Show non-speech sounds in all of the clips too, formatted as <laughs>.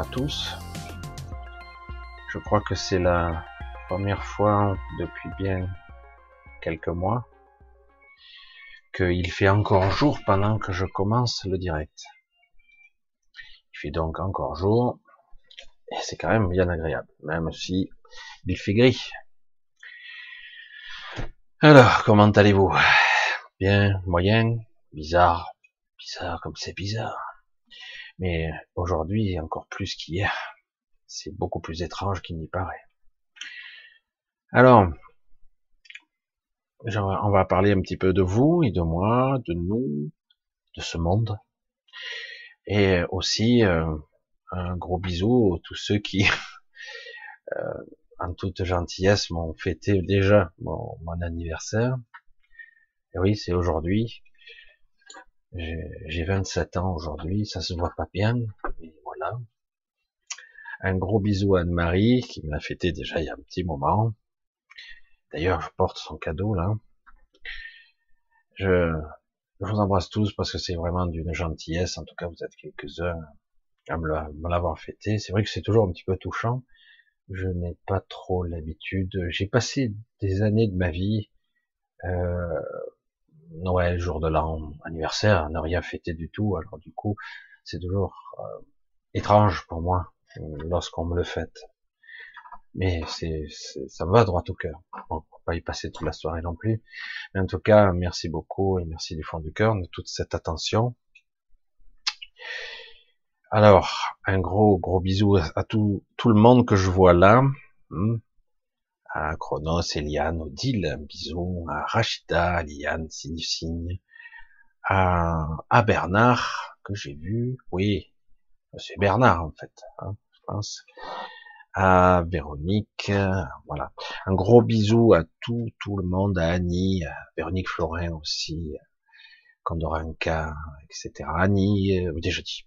à tous. Je crois que c'est la première fois depuis bien quelques mois qu'il fait encore jour pendant que je commence le direct. Il fait donc encore jour et c'est quand même bien agréable, même si il fait gris. Alors, comment allez-vous? Bien, moyen, bizarre, bizarre comme c'est bizarre. Mais aujourd'hui, encore plus qu'hier, c'est beaucoup plus étrange qu'il n'y paraît. Alors, on va parler un petit peu de vous et de moi, de nous, de ce monde. Et aussi, euh, un gros bisou à tous ceux qui, <laughs> euh, en toute gentillesse, m'ont fêté déjà mon, anniversaire. Et oui, c'est aujourd'hui. J'ai 27 ans aujourd'hui, ça se voit pas bien, mais voilà. Un gros bisou à Anne-Marie, qui me l'a fêté déjà il y a un petit moment. D'ailleurs, je porte son cadeau là. Je, je vous embrasse tous parce que c'est vraiment d'une gentillesse. En tout cas, vous êtes quelques-uns à me l'avoir fêté. C'est vrai que c'est toujours un petit peu touchant. Je n'ai pas trop l'habitude. J'ai passé des années de ma vie, euh, Noël, jour de l'an, anniversaire, ne rien fêter du tout. Alors du coup, c'est toujours euh, étrange pour moi lorsqu'on me le fête. Mais c'est, ça va droit au cœur. Bon, on va pas y passer toute la soirée non plus. Mais en tout cas, merci beaucoup et merci du fond du cœur de toute cette attention. Alors, un gros gros bisou à tout, tout le monde que je vois là. À Chronos, Eliane, Odile, un bisou. À Rachida, à Liane, Signe Signe. À, Bernard, que j'ai vu. Oui, c'est Bernard en fait, hein, je pense. À Véronique, voilà. Un gros bisou à tout, tout le monde, à Annie, à Véronique Florin aussi, Condoranca, etc. Annie, euh, déjà dit,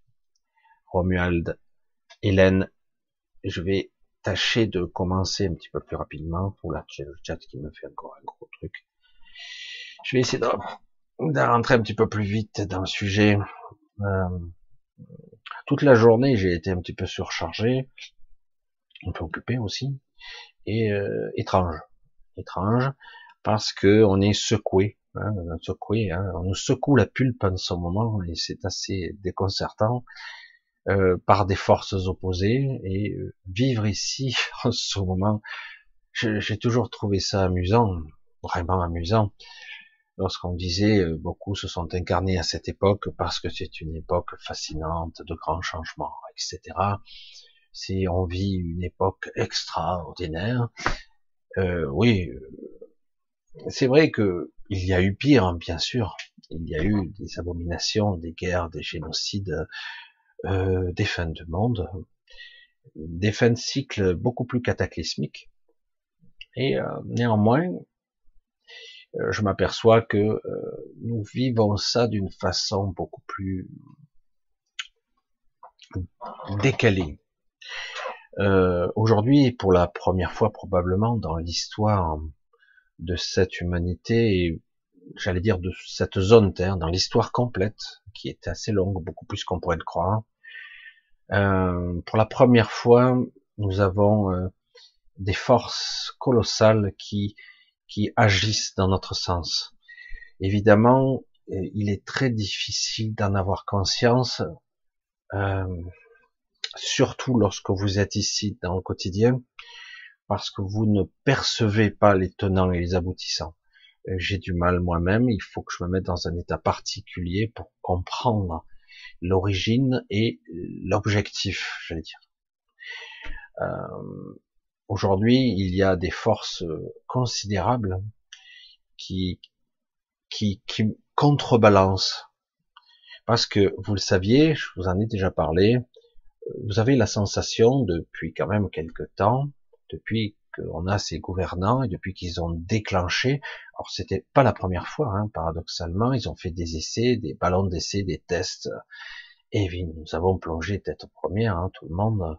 Romuald, Hélène. Je vais tâcher de commencer un petit peu plus rapidement. Pour le chat qui me fait encore un gros truc. Je vais essayer de, rentrer un petit peu plus vite dans le sujet. Euh, toute la journée, j'ai été un petit peu surchargé, un peu occupé aussi, et euh, étrange, étrange, parce que on est secoué, hein, secoué, hein, on nous secoue la pulpe en ce moment, et c'est assez déconcertant. Euh, par des forces opposées et euh, vivre ici <laughs> en ce moment, j'ai toujours trouvé ça amusant, vraiment amusant. Lorsqu'on disait euh, beaucoup se sont incarnés à cette époque parce que c'est une époque fascinante de grands changements, etc. Si on vit une époque extraordinaire, euh, oui, c'est vrai que il y a eu pire, hein, bien sûr. Il y a eu des abominations, des guerres, des génocides, euh, des fins de monde, des fins de cycle beaucoup plus cataclysmiques. Et euh, néanmoins, euh, je m'aperçois que nous vivons ça d'une façon beaucoup plus décalée. Aujourd'hui, pour la première fois probablement dans l'histoire de cette humanité, j'allais dire de cette zone Terre, dans l'histoire complète, qui est assez longue, beaucoup plus qu'on pourrait le croire, euh, pour la première fois, nous avons euh, des forces colossales qui, qui agissent dans notre sens. Évidemment, euh, il est très difficile d'en avoir conscience, surtout lorsque vous êtes ici dans le quotidien, parce que vous ne percevez pas les tenants et les aboutissants. J'ai du mal moi-même, il faut que je me mette dans un état particulier pour comprendre l'origine et l'objectif, j'allais dire. Euh, Aujourd'hui, il y a des forces considérables qui, qui, qui contrebalancent. Parce que, vous le saviez, je vous en ai déjà parlé, vous avez la sensation depuis quand même quelque temps, depuis qu'on a ces gouvernants et depuis qu'ils ont déclenché, alors c'était pas la première fois, hein, paradoxalement, ils ont fait des essais, des ballons d'essai, des tests, et nous avons plongé tête première, hein, tout le monde.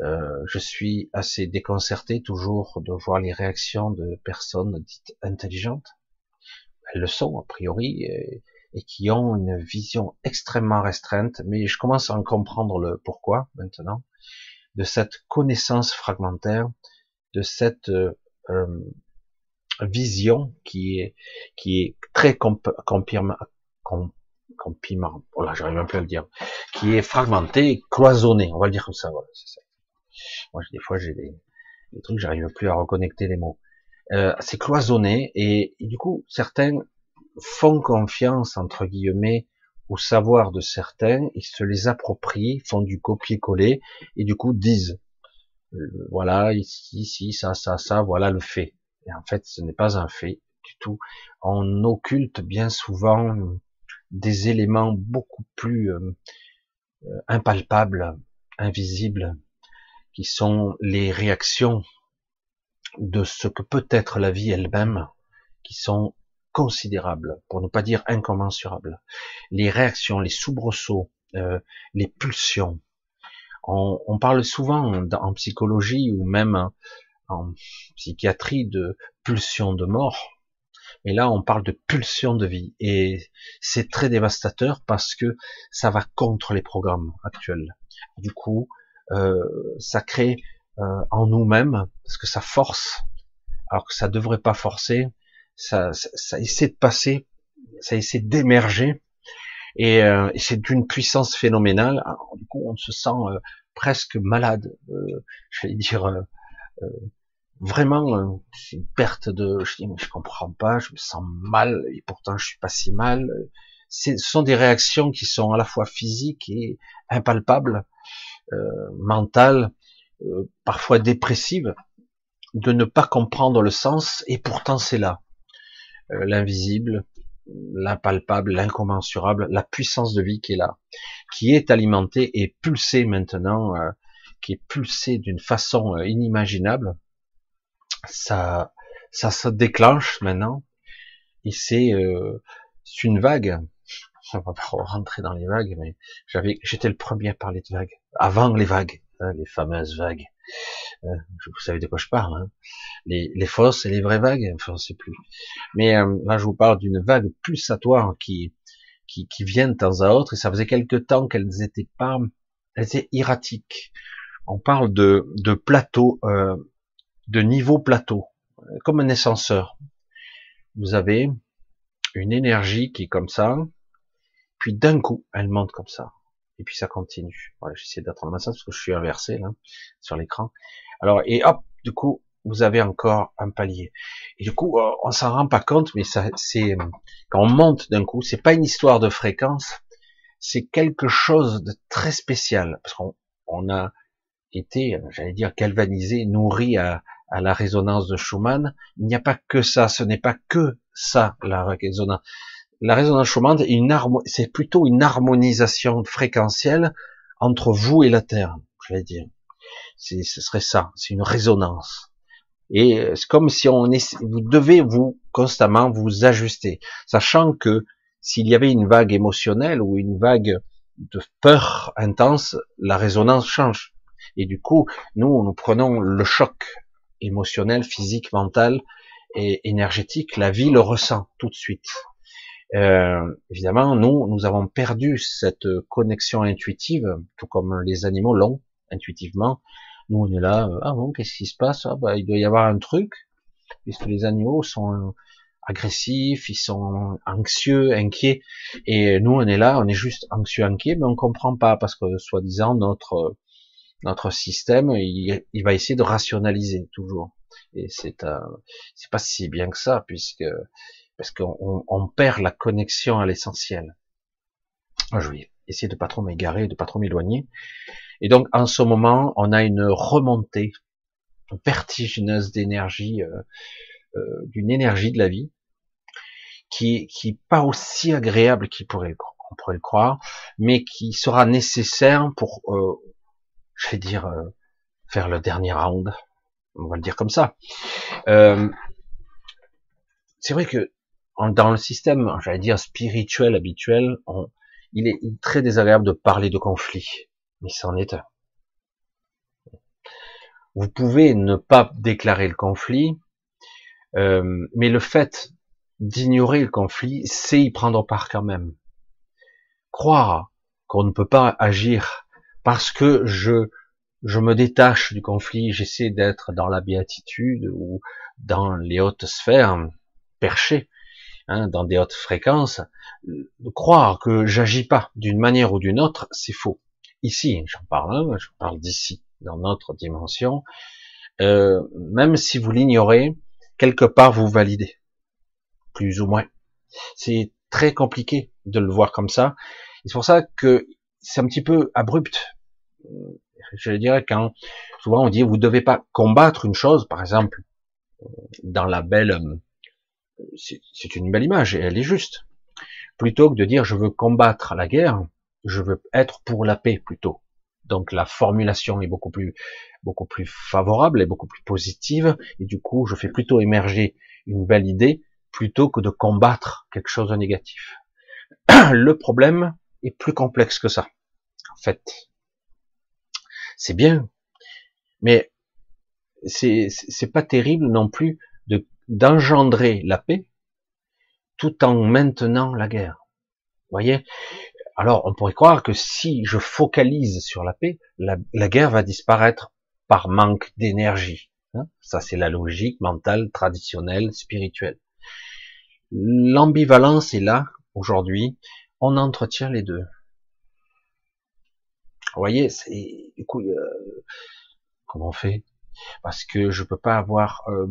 Euh, je suis assez déconcerté toujours de voir les réactions de personnes dites intelligentes. Elles le sont a priori, et, et qui ont une vision extrêmement restreinte, mais je commence à en comprendre le pourquoi maintenant, de cette connaissance fragmentaire, de cette euh, euh vision qui est qui est très comp compirma, voilà, j'arrive même plus à le dire, qui est fragmentée, cloisonnée, on va le dire comme ça, voilà, c'est ça. Moi, des fois, j'ai des, des trucs, j'arrive plus à reconnecter les mots. Euh, c'est cloisonné et, du coup, certains font confiance entre guillemets au savoir de certains, ils se les approprient, font du copier-coller et du coup disent voilà ici, ici, ça, ça, ça, voilà le fait. Et en fait, ce n'est pas un fait du tout. On occulte bien souvent des éléments beaucoup plus euh, euh, impalpables, invisibles, qui sont les réactions de ce que peut être la vie elle-même, qui sont considérables, pour ne pas dire incommensurables. Les réactions, les soubresauts, euh, les pulsions. On, on, parle souvent en psychologie ou même en psychiatrie de pulsions de mort. Et là, on parle de pulsion de vie. Et c'est très dévastateur parce que ça va contre les programmes actuels. Du coup, euh, ça crée euh, en nous-mêmes, parce que ça force, alors que ça devrait pas forcer, ça, ça, essaie de passer, ça essaie d'émerger, et, euh, c'est d'une puissance phénoménale. Alors, du coup, on se sent euh, presque malade, euh, je vais dire vraiment euh, c'est une perte de je dis je comprends pas je me sens mal et pourtant je suis pas si mal ce sont des réactions qui sont à la fois physiques et impalpables euh, mentales euh, parfois dépressives de ne pas comprendre le sens et pourtant c'est là euh, l'invisible l'impalpable l'incommensurable la puissance de vie qui est là qui est alimentée et pulsée maintenant euh, qui est pulsée d'une façon inimaginable ça, ça se déclenche maintenant, et c'est euh, une vague. <laughs> On va pas rentrer dans les vagues, mais j'avais, j'étais le premier à parler de vagues, avant les vagues, hein, les fameuses vagues. Euh, vous savez de quoi je parle, hein. les, les fausses et les vraies vagues, enfin, on sait plus. Mais euh, là, je vous parle d'une vague pulsatoire qui, qui, vient de temps à autre, et ça faisait quelque temps qu'elles n'étaient pas, elles étaient erratiques. On parle de, de plateaux euh, de niveau plateau, comme un ascenseur. Vous avez une énergie qui est comme ça, puis d'un coup, elle monte comme ça, et puis ça continue. Voilà, j'essaie d'attendre ça parce que je suis inversé là sur l'écran. Alors et hop, du coup, vous avez encore un palier. Et du coup, euh, on s'en rend pas compte, mais ça, c'est quand on monte d'un coup, c'est pas une histoire de fréquence, c'est quelque chose de très spécial parce qu'on on a été, j'allais dire, galvanisé, nourri à, à la résonance de Schumann, il n'y a pas que ça, ce n'est pas que ça, la résonance. La résonance Schumann, c'est plutôt une harmonisation fréquentielle entre vous et la Terre, je vais dire. Ce serait ça, c'est une résonance. Et c'est comme si on est, vous devez vous constamment vous ajuster, sachant que s'il y avait une vague émotionnelle ou une vague de peur intense, la résonance change. Et du coup, nous, nous prenons le choc émotionnel, physique, mental et énergétique, la vie le ressent tout de suite. Euh, évidemment, nous, nous avons perdu cette connexion intuitive, tout comme les animaux l'ont intuitivement. Nous, on est là, euh, ah bon, qu'est-ce qui se passe? Ah, bah, Il doit y avoir un truc, puisque les animaux sont agressifs, ils sont anxieux, inquiets, et nous, on est là, on est juste anxieux, inquiet, mais on comprend pas, parce que, soi-disant, notre notre système, il, va essayer de rationaliser toujours. Et c'est euh, c'est pas si bien que ça, puisque parce qu'on on perd la connexion à l'essentiel. Je vais essayer de pas trop m'égarer, de pas trop m'éloigner. Et donc, en ce moment, on a une remontée vertigineuse d'énergie, euh, euh, d'une énergie de la vie, qui, qui pas aussi agréable qu'il pourrait, pourrait le croire, mais qui sera nécessaire pour euh, je vais dire, euh, faire le dernier round. On va le dire comme ça. Euh, c'est vrai que dans le système, j'allais dire spirituel habituel, il est très désagréable de parler de conflit, mais c'en est un. Vous pouvez ne pas déclarer le conflit, euh, mais le fait d'ignorer le conflit, c'est y prendre part quand même. Croire qu'on ne peut pas agir parce que je je me détache du conflit, j'essaie d'être dans la béatitude ou dans les hautes sphères, perchées, hein, dans des hautes fréquences, de croire que j'agis pas d'une manière ou d'une autre, c'est faux. Ici, j'en parle, hein, je parle d'ici, dans notre dimension, euh, même si vous l'ignorez, quelque part vous validez, plus ou moins. C'est très compliqué de le voir comme ça. C'est pour ça que c'est un petit peu abrupt. Je dirais quand souvent on dit vous devez pas combattre une chose, par exemple, dans la belle, c'est une belle image et elle est juste. Plutôt que de dire je veux combattre la guerre, je veux être pour la paix plutôt. Donc la formulation est beaucoup plus beaucoup plus favorable et beaucoup plus positive et du coup je fais plutôt émerger une belle idée plutôt que de combattre quelque chose de négatif. <clears throat> Le problème est plus complexe que ça. En fait, c'est bien, mais c'est pas terrible non plus de d'engendrer la paix tout en maintenant la guerre. Vous voyez, alors, on pourrait croire que si je focalise sur la paix, la, guerre va disparaître par manque d'énergie. Hein. Ça, c'est la logique mentale, traditionnelle, spirituelle. L'ambivalence est là, aujourd'hui. On entretient les deux. Vous voyez, c'est, euh, comment on fait? Parce que je peux pas avoir... Euh,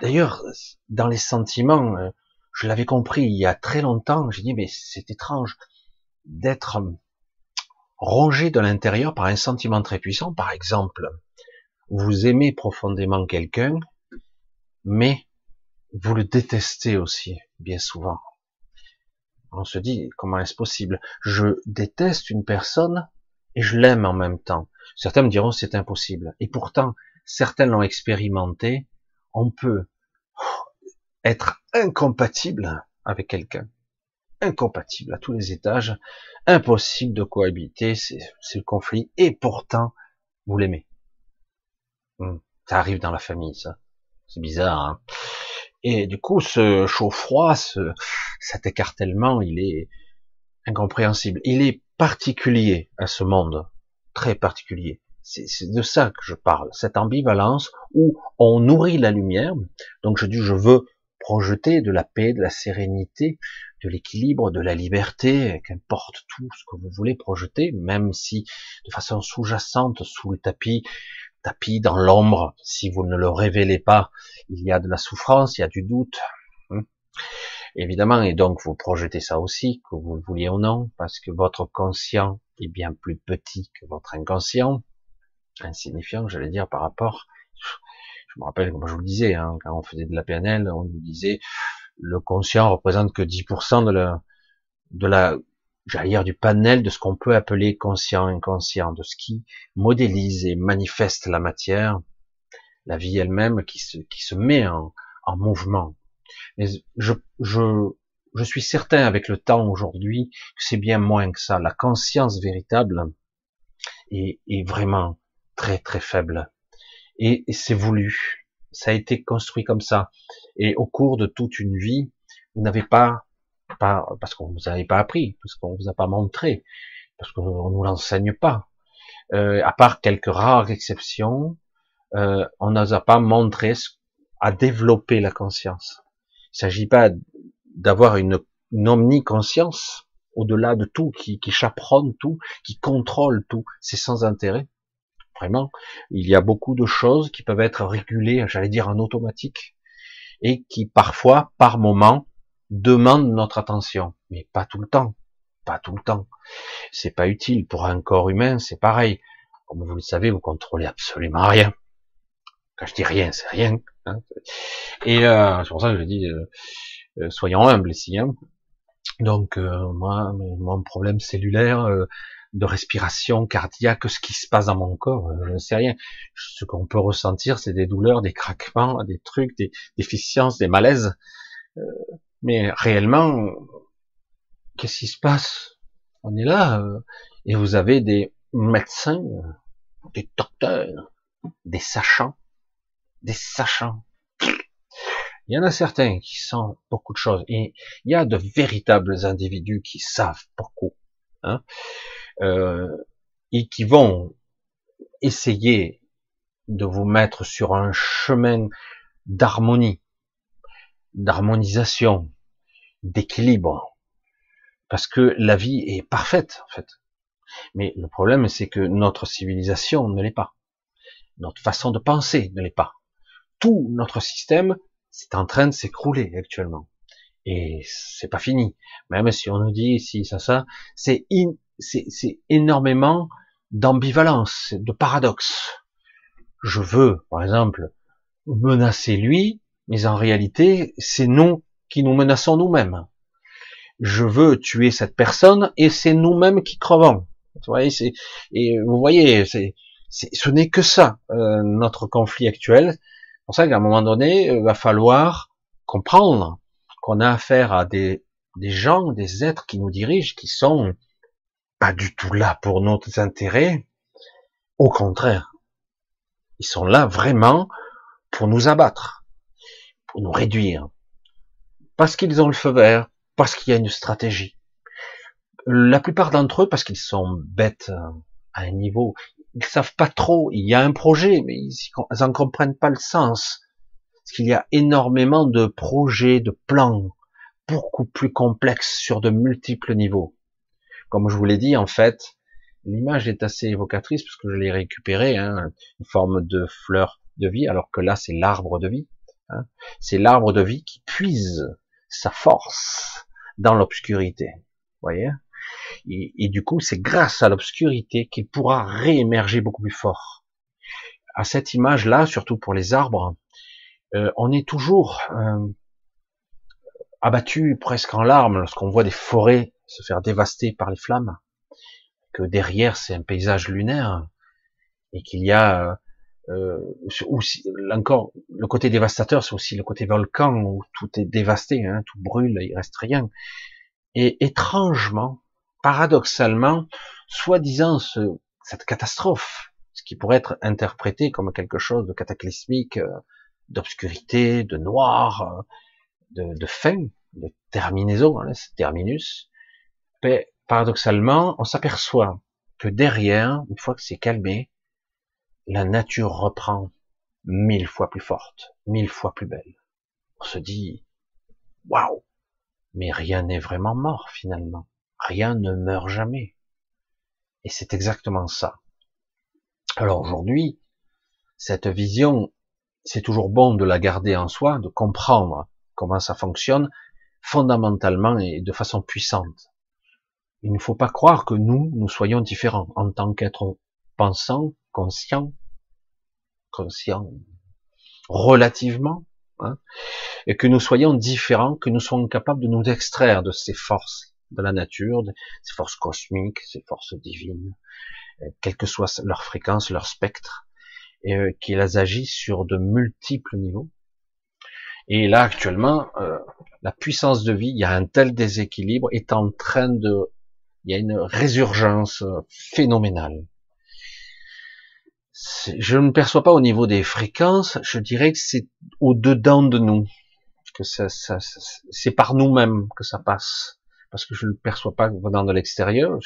d'ailleurs, dans les sentiments, je l'avais compris il y a très longtemps, j'ai dit, mais c'est étrange d'être rongé de l'intérieur par un sentiment très puissant. Par exemple, vous aimez profondément quelqu'un, mais vous le détestez aussi, bien souvent. On se dit, comment est-ce possible? Je déteste une personne et je l'aime en même temps. Certains me diront, c'est impossible. Et pourtant, certains l'ont expérimenté. On peut être incompatible avec quelqu'un incompatible à tous les étages, impossible de cohabiter, c'est le conflit, et pourtant, vous l'aimez. Hmm. Ça arrive dans la famille, ça. C'est bizarre, hein Et du coup, ce chaud-froid, ce, cet écartèlement, il est incompréhensible. Il est particulier à ce monde, très particulier. C'est de ça que je parle, cette ambivalence où on nourrit la lumière. Donc je dis, je veux projeter de la paix, de la sérénité, de l'équilibre, de la liberté, qu'importe tout ce que vous voulez projeter, même si de façon sous-jacente, sous le tapis, tapis dans l'ombre, si vous ne le révélez pas, il y a de la souffrance, il y a du doute. Hein. Évidemment, et donc vous projetez ça aussi, que vous le vouliez ou non, parce que votre conscient est bien plus petit que votre inconscient, insignifiant, j'allais dire, par rapport. Je me rappelle, comme je vous le disais, hein, quand on faisait de la PNL, on nous disait, le conscient représente que 10% de la, de la, j'allais dire du panel de ce qu'on peut appeler conscient, inconscient, de ce qui modélise et manifeste la matière, la vie elle-même qui se, qui se met en, en mouvement. Mais je, je, je suis certain avec le temps aujourd'hui que c'est bien moins que ça. La conscience véritable est, est vraiment très très faible. Et, c'est voulu ça a été construit comme ça. Et au cours de toute une vie, vous n'avez pas, pas parce qu'on vous avait pas appris, parce qu'on vous a pas montré, parce qu'on nous l'enseigne pas. Euh, à part quelques rares exceptions, euh, on ne a pas montré à développer la conscience. Il s'agit pas d'avoir une, une omniconscience au-delà de tout, qui, qui chaperonne tout, qui contrôle tout. C'est sans intérêt. Vraiment, il y a beaucoup de choses qui peuvent être régulées, j'allais dire en automatique, et qui parfois, par moment, demandent notre attention, mais pas tout le temps, pas tout le temps. C'est pas utile pour un corps humain, c'est pareil. Comme vous le savez, vous contrôlez absolument rien. Quand je dis rien, c'est rien. Hein. Et euh, c'est pour ça que je dis, euh, euh, soyons humbles ici. Hein. Donc moi, mon problème cellulaire, de respiration cardiaque, ce qui se passe dans mon corps, je ne sais rien. Ce qu'on peut ressentir, c'est des douleurs, des craquements, des trucs, des déficiences, des malaises. Euh, mais réellement, qu'est-ce qui se passe? On est là, euh, et vous avez des médecins, des docteurs, des sachants, des sachants. Il y en a certains qui sentent beaucoup de choses. Et il y a de véritables individus qui savent beaucoup. Hein, euh, et qui vont essayer de vous mettre sur un chemin d'harmonie, d'harmonisation, d'équilibre. Parce que la vie est parfaite, en fait. Mais le problème, c'est que notre civilisation ne l'est pas. Notre façon de penser ne l'est pas. Tout notre système c'est en train de s'écrouler actuellement. Et c'est pas fini. Même si on nous dit ici, ça, ça, c'est c'est énormément d'ambivalence, de paradoxe. Je veux, par exemple, menacer lui, mais en réalité, c'est nous qui nous menaçons nous-mêmes. Je veux tuer cette personne et c'est nous-mêmes qui crevons. Vous voyez, c'est, et vous voyez, c'est, ce n'est que ça, euh, notre conflit actuel pour ça qu'à un moment donné, il va falloir comprendre qu'on a affaire à des, des gens, des êtres qui nous dirigent, qui sont pas du tout là pour nos intérêts. Au contraire, ils sont là vraiment pour nous abattre, pour nous réduire, parce qu'ils ont le feu vert, parce qu'il y a une stratégie. La plupart d'entre eux, parce qu'ils sont bêtes à un niveau, ils savent pas trop. Il y a un projet, mais ils n'en comprennent pas le sens. Parce qu'il y a énormément de projets, de plans, beaucoup plus complexes sur de multiples niveaux. Comme je vous l'ai dit, en fait, l'image est assez évocatrice parce que je l'ai récupérée, hein, une forme de fleur de vie, alors que là, c'est l'arbre de vie. Hein. C'est l'arbre de vie qui puise sa force dans l'obscurité. voyez et, du coup, c'est grâce à l'obscurité qu'il pourra réémerger beaucoup plus fort. À cette image-là, surtout pour les arbres, euh, on est toujours euh, abattu presque en larmes lorsqu'on voit des forêts se faire dévaster par les flammes, que derrière c'est un paysage lunaire et qu'il y a euh, aussi, encore le côté dévastateur, c'est aussi le côté volcan où tout est dévasté, hein, tout brûle, il reste rien. Et étrangement, paradoxalement, soi-disant cette catastrophe, ce qui pourrait être interprété comme quelque chose de cataclysmique, euh, d'obscurité, de noir, euh, de, de fin, de terminaison, hein, terminus, mais paradoxalement, on s'aperçoit que derrière, une fois que c'est calmé, la nature reprend mille fois plus forte, mille fois plus belle. On se dit, waouh, mais rien n'est vraiment mort finalement rien ne meurt jamais. Et c'est exactement ça. Alors aujourd'hui, cette vision, c'est toujours bon de la garder en soi, de comprendre comment ça fonctionne fondamentalement et de façon puissante. Il ne faut pas croire que nous, nous soyons différents en tant qu'êtres pensants, conscients, conscients relativement, hein, et que nous soyons différents, que nous soyons capables de nous extraire de ces forces de la nature, ces forces cosmiques, ces forces divines, euh, quelle que soit leur fréquence, leur spectre, et euh, qu'elles agissent sur de multiples niveaux. Et là, actuellement, euh, la puissance de vie, il y a un tel déséquilibre, est en train de... Il y a une résurgence phénoménale. Je ne perçois pas au niveau des fréquences, je dirais que c'est au-dedans de nous, que ça, ça c'est par nous-mêmes que ça passe parce que je ne le perçois pas venant de l'extérieur.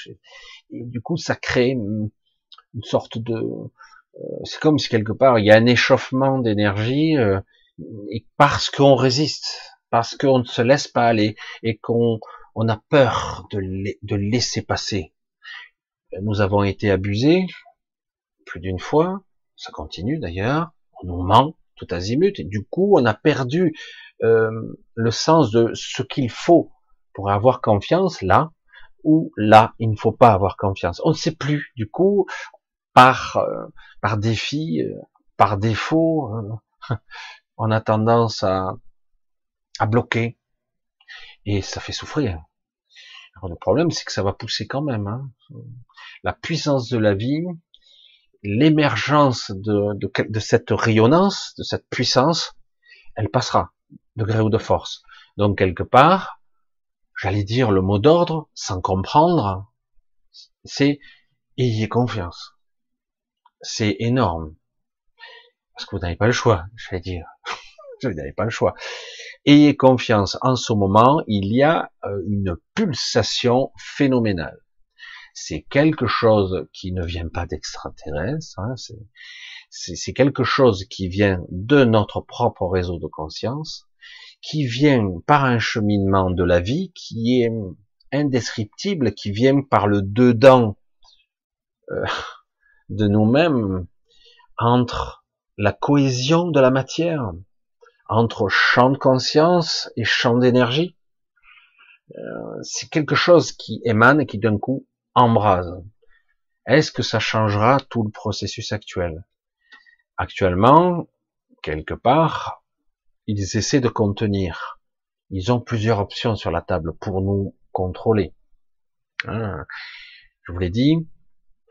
Du coup, ça crée une, sorte de... Euh, c'est comme si quelque part, il y a un échauffement d'énergie, euh, et parce qu'on résiste, parce qu'on ne se laisse pas aller, et qu'on on a peur de, de laisser passer. Nous avons été abusés plus d'une fois, ça continue d'ailleurs, on nous ment tout azimut, du coup on a perdu euh, le sens de ce qu'il faut pour avoir confiance là ou là il ne faut pas avoir confiance. On ne sait plus. Du coup, par euh, par défi, euh, par défaut, euh, <laughs> on a tendance à à bloquer et ça fait souffrir. Alors le problème, c'est que ça va pousser quand même. Hein. La puissance de la vie, l'émergence de, de, de cette rayonnance, de cette puissance, elle passera de gré ou de force. Donc quelque part, j'allais dire le mot d'ordre, sans comprendre, c'est ayez confiance. C'est énorme. Parce que vous n'avez pas le choix, j'allais dire. <laughs> Vous n'avez pas le choix. Ayez confiance. En ce moment, il y a euh, une pulsation phénoménale. C'est quelque chose qui ne vient pas d'extraterrestres. Hein, c'est quelque chose qui vient de notre propre réseau de conscience, qui vient par un cheminement de la vie qui est indescriptible, qui vient par le dedans euh, de nous-mêmes, entre la cohésion de la matière, entre champ de conscience et champ d'énergie. Euh, c'est quelque chose qui émane et qui d'un coup embrase. Est-ce que ça changera tout le processus actuel? Actuellement, quelque part, ils essaient de contenir. Ils ont plusieurs options sur la table pour nous contrôler. Hein? je vous l'ai dit,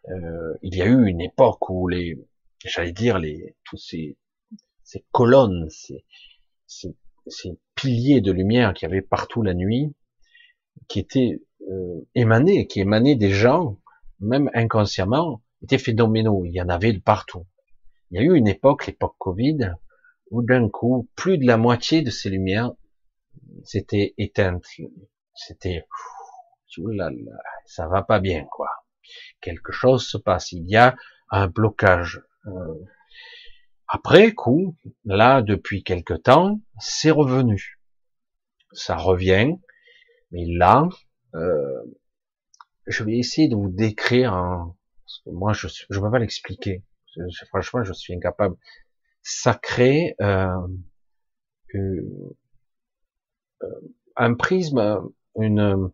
euh, il y a eu une époque où les, j'allais dire les, tous ces, ces colonnes, ces, ces, piliers de lumière qui avaient partout la nuit, qui étaient euh, émanés, qui émanaient des gens, même inconsciemment, étaient phénoménaux. Il y en avait de partout. Il y a eu une époque, l'époque Covid, où d'un coup, plus de la moitié de ces lumières s'étaient éteintes. C'était, ça va pas bien, quoi. Quelque chose se passe. Il y a un blocage. Euh, après coup, là, depuis quelque temps, c'est revenu. Ça revient, mais là, euh, je vais essayer de vous décrire, parce que moi, je ne peux pas l'expliquer. Franchement, je suis incapable. Ça crée euh, euh, un prisme, une,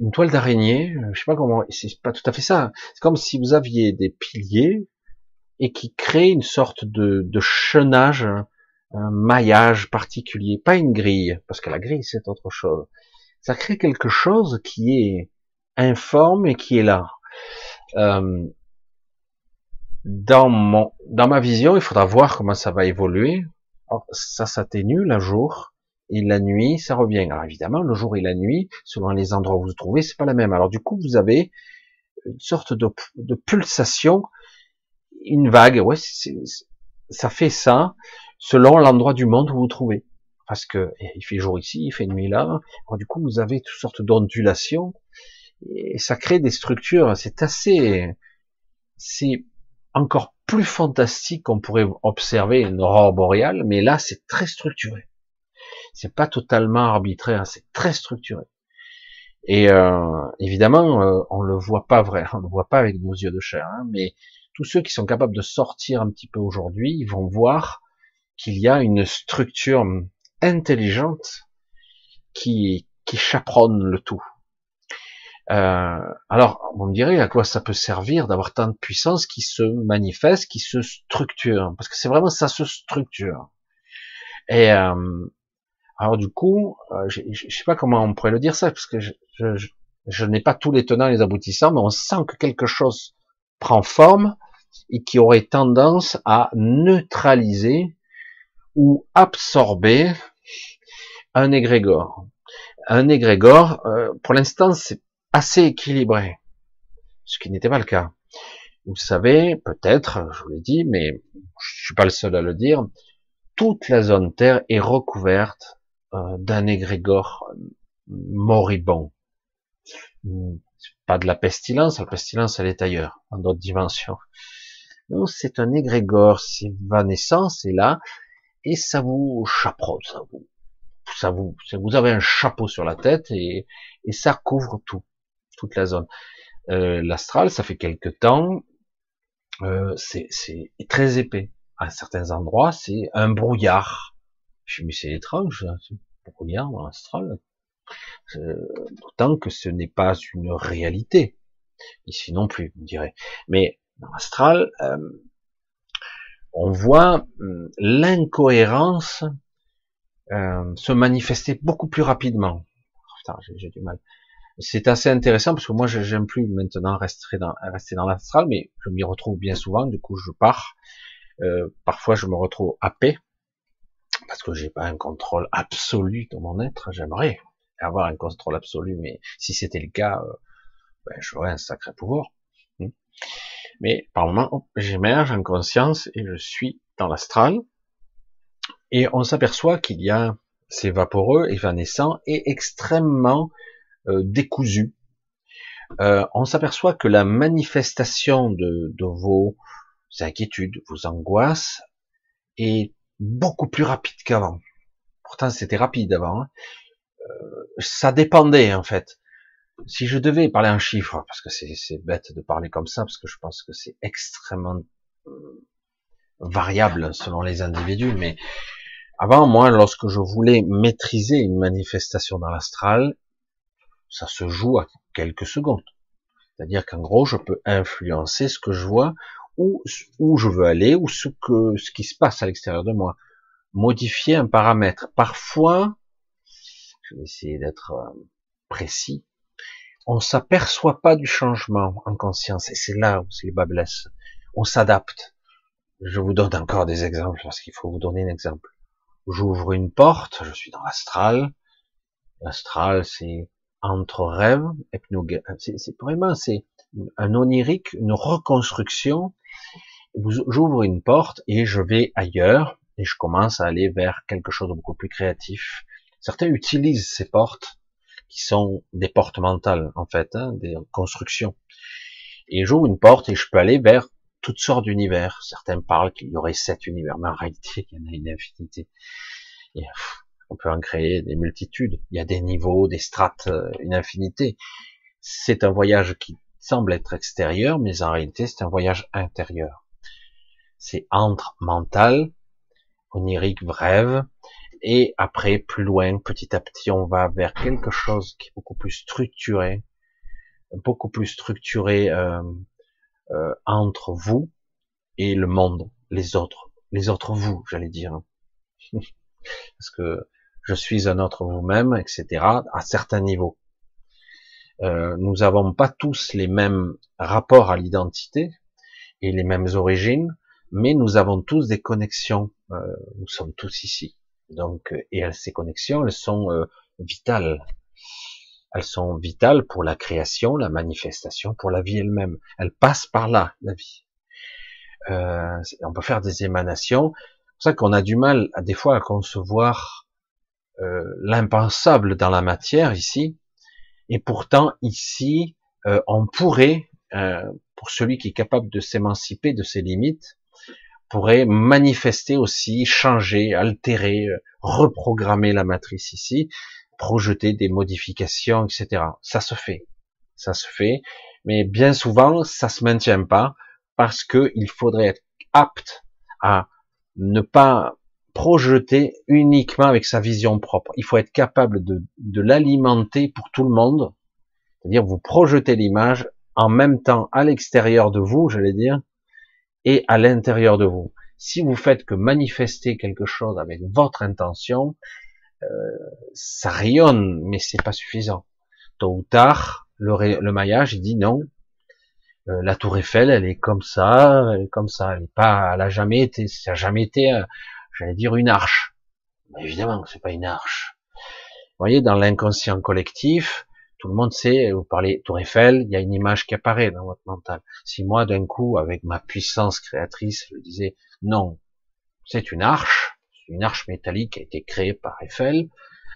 une toile d'araignée. Je sais pas comment. C'est pas tout à fait ça. C'est comme si vous aviez des piliers et qui crée une sorte de, de chenage, un maillage particulier, pas une grille, parce que la grille c'est autre chose. Ça crée quelque chose qui est informe et qui est là. Euh, dans mon, dans ma vision, il faudra voir comment ça va évoluer. ça s'atténue la jour et la nuit, ça revient. Alors évidemment, le jour et la nuit, selon les endroits où vous vous trouvez, c'est pas la même. Alors du coup, vous avez une sorte de, de pulsation une vague, ouais, ça fait ça selon l'endroit du monde où vous vous trouvez. Parce que eh, il fait jour ici, il fait nuit là. Du coup, vous avez toutes sortes d'ondulations et ça crée des structures. C'est assez, c'est encore plus fantastique qu'on pourrait observer une aurore boréale, mais là, c'est très structuré. C'est pas totalement arbitraire, c'est très structuré. Et euh, évidemment, euh, on le voit pas vrai, on le voit pas avec nos yeux de chair, hein, mais tous ceux qui sont capables de sortir un petit peu aujourd'hui, ils vont voir qu'il y a une structure intelligente qui, qui chaperonne le tout. Euh, alors, vous me direz à quoi ça peut servir d'avoir tant de puissance qui se manifeste, qui se structure, parce que c'est vraiment ça se structure. Et euh, alors du coup, euh, je, je, sais pas comment on pourrait le dire ça, parce que je, je, je n'ai pas tous les tenants et les aboutissants, mais on sent que quelque chose prend forme et qui aurait tendance à neutraliser ou absorber un égrégore. Un égrégore, euh, pour l'instant, c'est assez équilibré, ce qui n'était pas le cas. Vous savez, peut-être, je vous l'ai dit, mais je suis pas le seul à le dire, toute la zone Terre est recouverte euh, d'un égrégore moribond. Pas de la pestilence, la pestilence elle est ailleurs, dans d'autres dimensions. Non, c'est un égrégore, c'est évanescent, c'est là, et ça vous chaperonne, ça vous, ça vous, vous avez un chapeau sur la tête et, ça couvre tout, toute la zone. Euh, L'astral, ça fait quelque temps, euh, c'est très épais. À certains endroits, c'est un brouillard. Je me c'est étrange, un brouillard dans l'astral. Euh, d'autant que ce n'est pas une réalité. Ici non plus, me direz. Mais dans l'astral, euh, on voit hum, l'incohérence euh, se manifester beaucoup plus rapidement. j'ai du mal. C'est assez intéressant parce que moi, j'aime plus maintenant rester dans, rester dans l'astral, mais je m'y retrouve bien souvent. Du coup, je pars. Euh, parfois, je me retrouve happé parce que j'ai pas un contrôle absolu de mon être. J'aimerais avoir un contrôle absolu, mais si c'était le cas, ben, j'aurais un sacré pouvoir. Mais par moment, j'émerge en conscience et je suis dans l'astral. Et on s'aperçoit qu'il y a ces vaporeux, évanescents et extrêmement euh, décousus. Euh, on s'aperçoit que la manifestation de, de, vos inquiétudes, vos angoisses, est beaucoup plus rapide qu'avant. Pourtant, c'était rapide avant. Hein. Euh, ça dépendait en fait. Si je devais parler en chiffres, parce que c'est bête de parler comme ça, parce que je pense que c'est extrêmement euh, variable selon les individus, mais avant, moi, lorsque je voulais maîtriser une manifestation dans l'astral, ça se joue à quelques secondes. C'est-à-dire qu'en gros, je peux influencer ce que je vois, où, où je veux aller, ou ce que, ce qui se passe à l'extérieur de moi. Modifier un paramètre. Parfois, je vais essayer d'être euh, précis, on s'aperçoit pas du changement en conscience, et c'est là où c'est les bas On s'adapte. Je vous donne encore des exemples, parce qu'il faut vous donner un exemple. J'ouvre une porte, je suis dans l'astral. L'astral, c'est entre rêves, c'est vraiment c'est un onirique, une reconstruction. J'ouvre une porte et je vais ailleurs et je commence à aller vers quelque chose de beaucoup plus créatif. Certains utilisent ces portes qui sont des portes mentales en fait, hein, des constructions. Et j'ouvre une porte et je peux aller vers toutes sortes d'univers. Certains parlent qu'il y aurait sept univers, mais en réalité, il y en a une infinité. Et, on peut en créer des multitudes. Il y a des niveaux, des strates, euh, une infinité. C'est un voyage qui semble être extérieur, mais en réalité, c'est un voyage intérieur. C'est entre mental, onirique, rêve, et après, plus loin, petit à petit, on va vers quelque chose qui est beaucoup plus structuré, beaucoup plus structuré euh, euh, entre vous et le monde, les autres, les autres vous, j'allais dire. <laughs> Parce que je suis un autre vous-même, etc., à certains niveaux. Euh, nous n'avons pas tous les mêmes rapports à l'identité et les mêmes origines, mais nous avons tous des connexions. Euh, nous sommes tous ici. Donc, et ces connexions, elles sont euh, vitales. Elles sont vitales pour la création, la manifestation, pour la vie elle-même. Elles passent par là, la vie. Euh, on peut faire des émanations. C'est pour ça qu'on a du mal, à, des fois, à concevoir euh, l'impensable dans la matière ici. Et pourtant, ici, euh, on pourrait, pour celui qui est capable de s'émanciper de ses limites, pourrait manifester aussi, changer, altérer, reprogrammer la matrice ici, projeter des modifications, etc. Ça se fait, ça se fait, mais bien souvent ça se maintient pas parce que il faudrait être apte à ne pas projeter uniquement avec sa vision propre. Il faut être capable de, de l'alimenter pour tout le monde, c'est-à-dire vous projetez l'image en même temps à l'extérieur de vous, j'allais dire, et à l'intérieur de vous. Si vous faites que manifester quelque chose avec votre intention, euh, ça rayonne, mais c'est pas suffisant. Tôt ou tard, le, maillage il dit non. Euh, la tour Eiffel, elle est comme ça, elle est comme ça, elle est pas, elle a jamais été, ça a jamais été, euh, j'allais dire une arche. Mais évidemment, c'est pas une arche. Vous voyez, dans l'inconscient collectif, tout le monde sait, vous parlez Tour Eiffel, il y a une image qui apparaît dans votre mental. Si moi, d'un coup, avec ma puissance créatrice, je disais, non, c'est une arche, une arche métallique qui a été créée par Eiffel,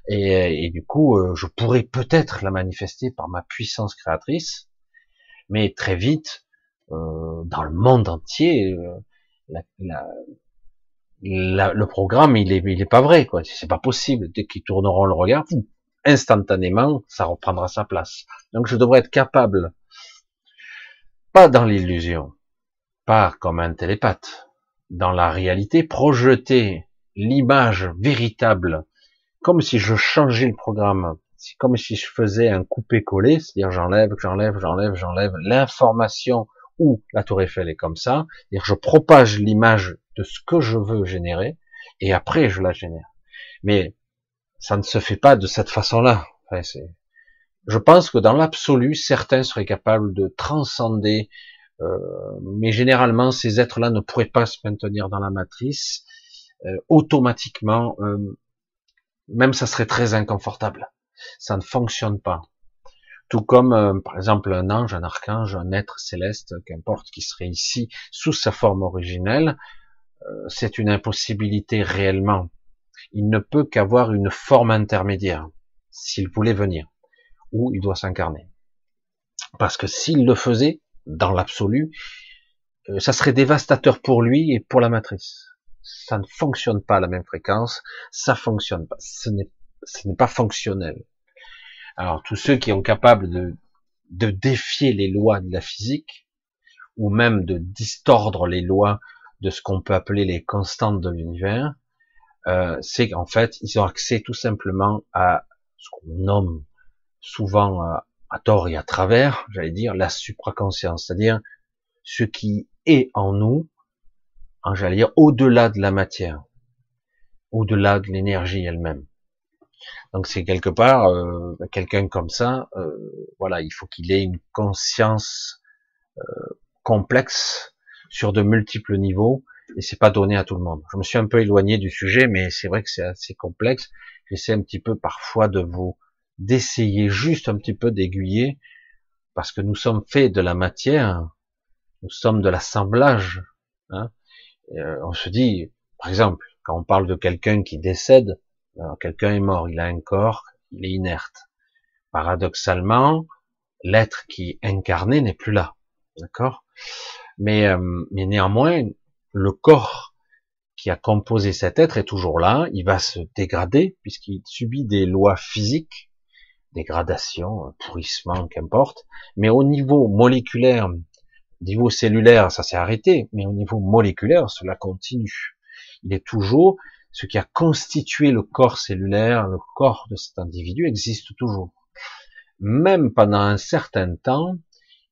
et, du coup, euh, je pourrais peut-être la manifester par ma puissance créatrice, mais très vite, euh, dans le monde entier, euh, le programme, il est, il est pas vrai, quoi. C'est pas possible. Dès qu'ils tourneront le regard, instantanément, ça reprendra sa place. Donc je devrais être capable, pas dans l'illusion, pas comme un télépathe, dans la réalité, projeter l'image véritable, comme si je changeais le programme, c'est comme si je faisais un coupé-collé, c'est-à-dire j'enlève, j'enlève, j'enlève, j'enlève l'information où la tour Eiffel est comme ça, c'est-à-dire je propage l'image de ce que je veux générer, et après je la génère. Mais ça ne se fait pas de cette façon-là. je pense que dans l'absolu, certains seraient capables de transcender, euh, mais généralement, ces êtres-là ne pourraient pas se maintenir dans la matrice euh, automatiquement. Euh, même ça serait très inconfortable. Ça ne fonctionne pas. Tout comme, par exemple, un ange, un archange, un être céleste, qu'importe, qui serait ici sous sa forme originelle, c'est une impossibilité réellement il ne peut qu'avoir une forme intermédiaire, s'il voulait venir, ou il doit s'incarner. Parce que s'il le faisait, dans l'absolu, euh, ça serait dévastateur pour lui et pour la matrice. Ça ne fonctionne pas à la même fréquence, ça fonctionne pas, ce n'est, pas fonctionnel. Alors tous ceux qui sont capables de, de défier les lois de la physique, ou même de distordre les lois de ce qu'on peut appeler les constantes de l'univers, euh, c'est qu'en fait, ils ont accès tout simplement à ce qu'on nomme souvent euh, à tort et à travers, j'allais dire, la supraconscience, c'est-à-dire ce qui est en nous, en, j'allais dire, au-delà de la matière, au-delà de l'énergie elle-même. Donc c'est quelque part euh, quelqu'un comme ça, euh, voilà, il faut qu'il ait une conscience complexe sur de multiples niveaux et c'est pas donné à tout le monde. Je me suis un peu éloigné du sujet, mais c'est vrai que c'est assez complexe. J'essaie un petit peu parfois de vous d'essayer juste un petit peu d'aiguiller parce que nous sommes faits de la matière, nous sommes de l'assemblage. Hein. Euh, on se dit, par exemple, quand on parle de quelqu'un qui décède, quelqu'un est mort, il a un corps, il est inerte. Paradoxalement, l'être qui est incarné n'est plus là, d'accord? Mais, euh, mais néanmoins, le corps qui a composé cet être est toujours là, il va se dégrader puisqu'il subit des lois physiques, dégradation, pourrissement, qu'importe, mais au niveau moléculaire, au niveau cellulaire, ça s'est arrêté, mais au niveau moléculaire, cela continue. Il est toujours, ce qui a constitué le corps cellulaire, le corps de cet individu existe toujours. Même pendant un certain temps,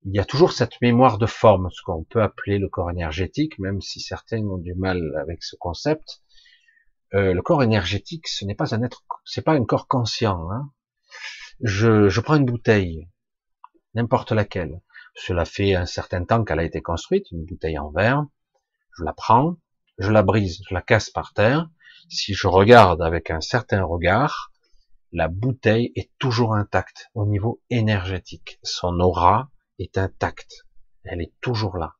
il y a toujours cette mémoire de forme, ce qu'on peut appeler le corps énergétique, même si certains ont du mal avec ce concept. Euh, le corps énergétique, ce n'est pas un être, c'est pas un corps conscient. Hein. Je, je prends une bouteille, n'importe laquelle. Cela fait un certain temps qu'elle a été construite, une bouteille en verre. Je la prends, je la brise, je la casse par terre. Si je regarde avec un certain regard, la bouteille est toujours intacte au niveau énergétique. Son aura, est intacte. Elle est toujours là.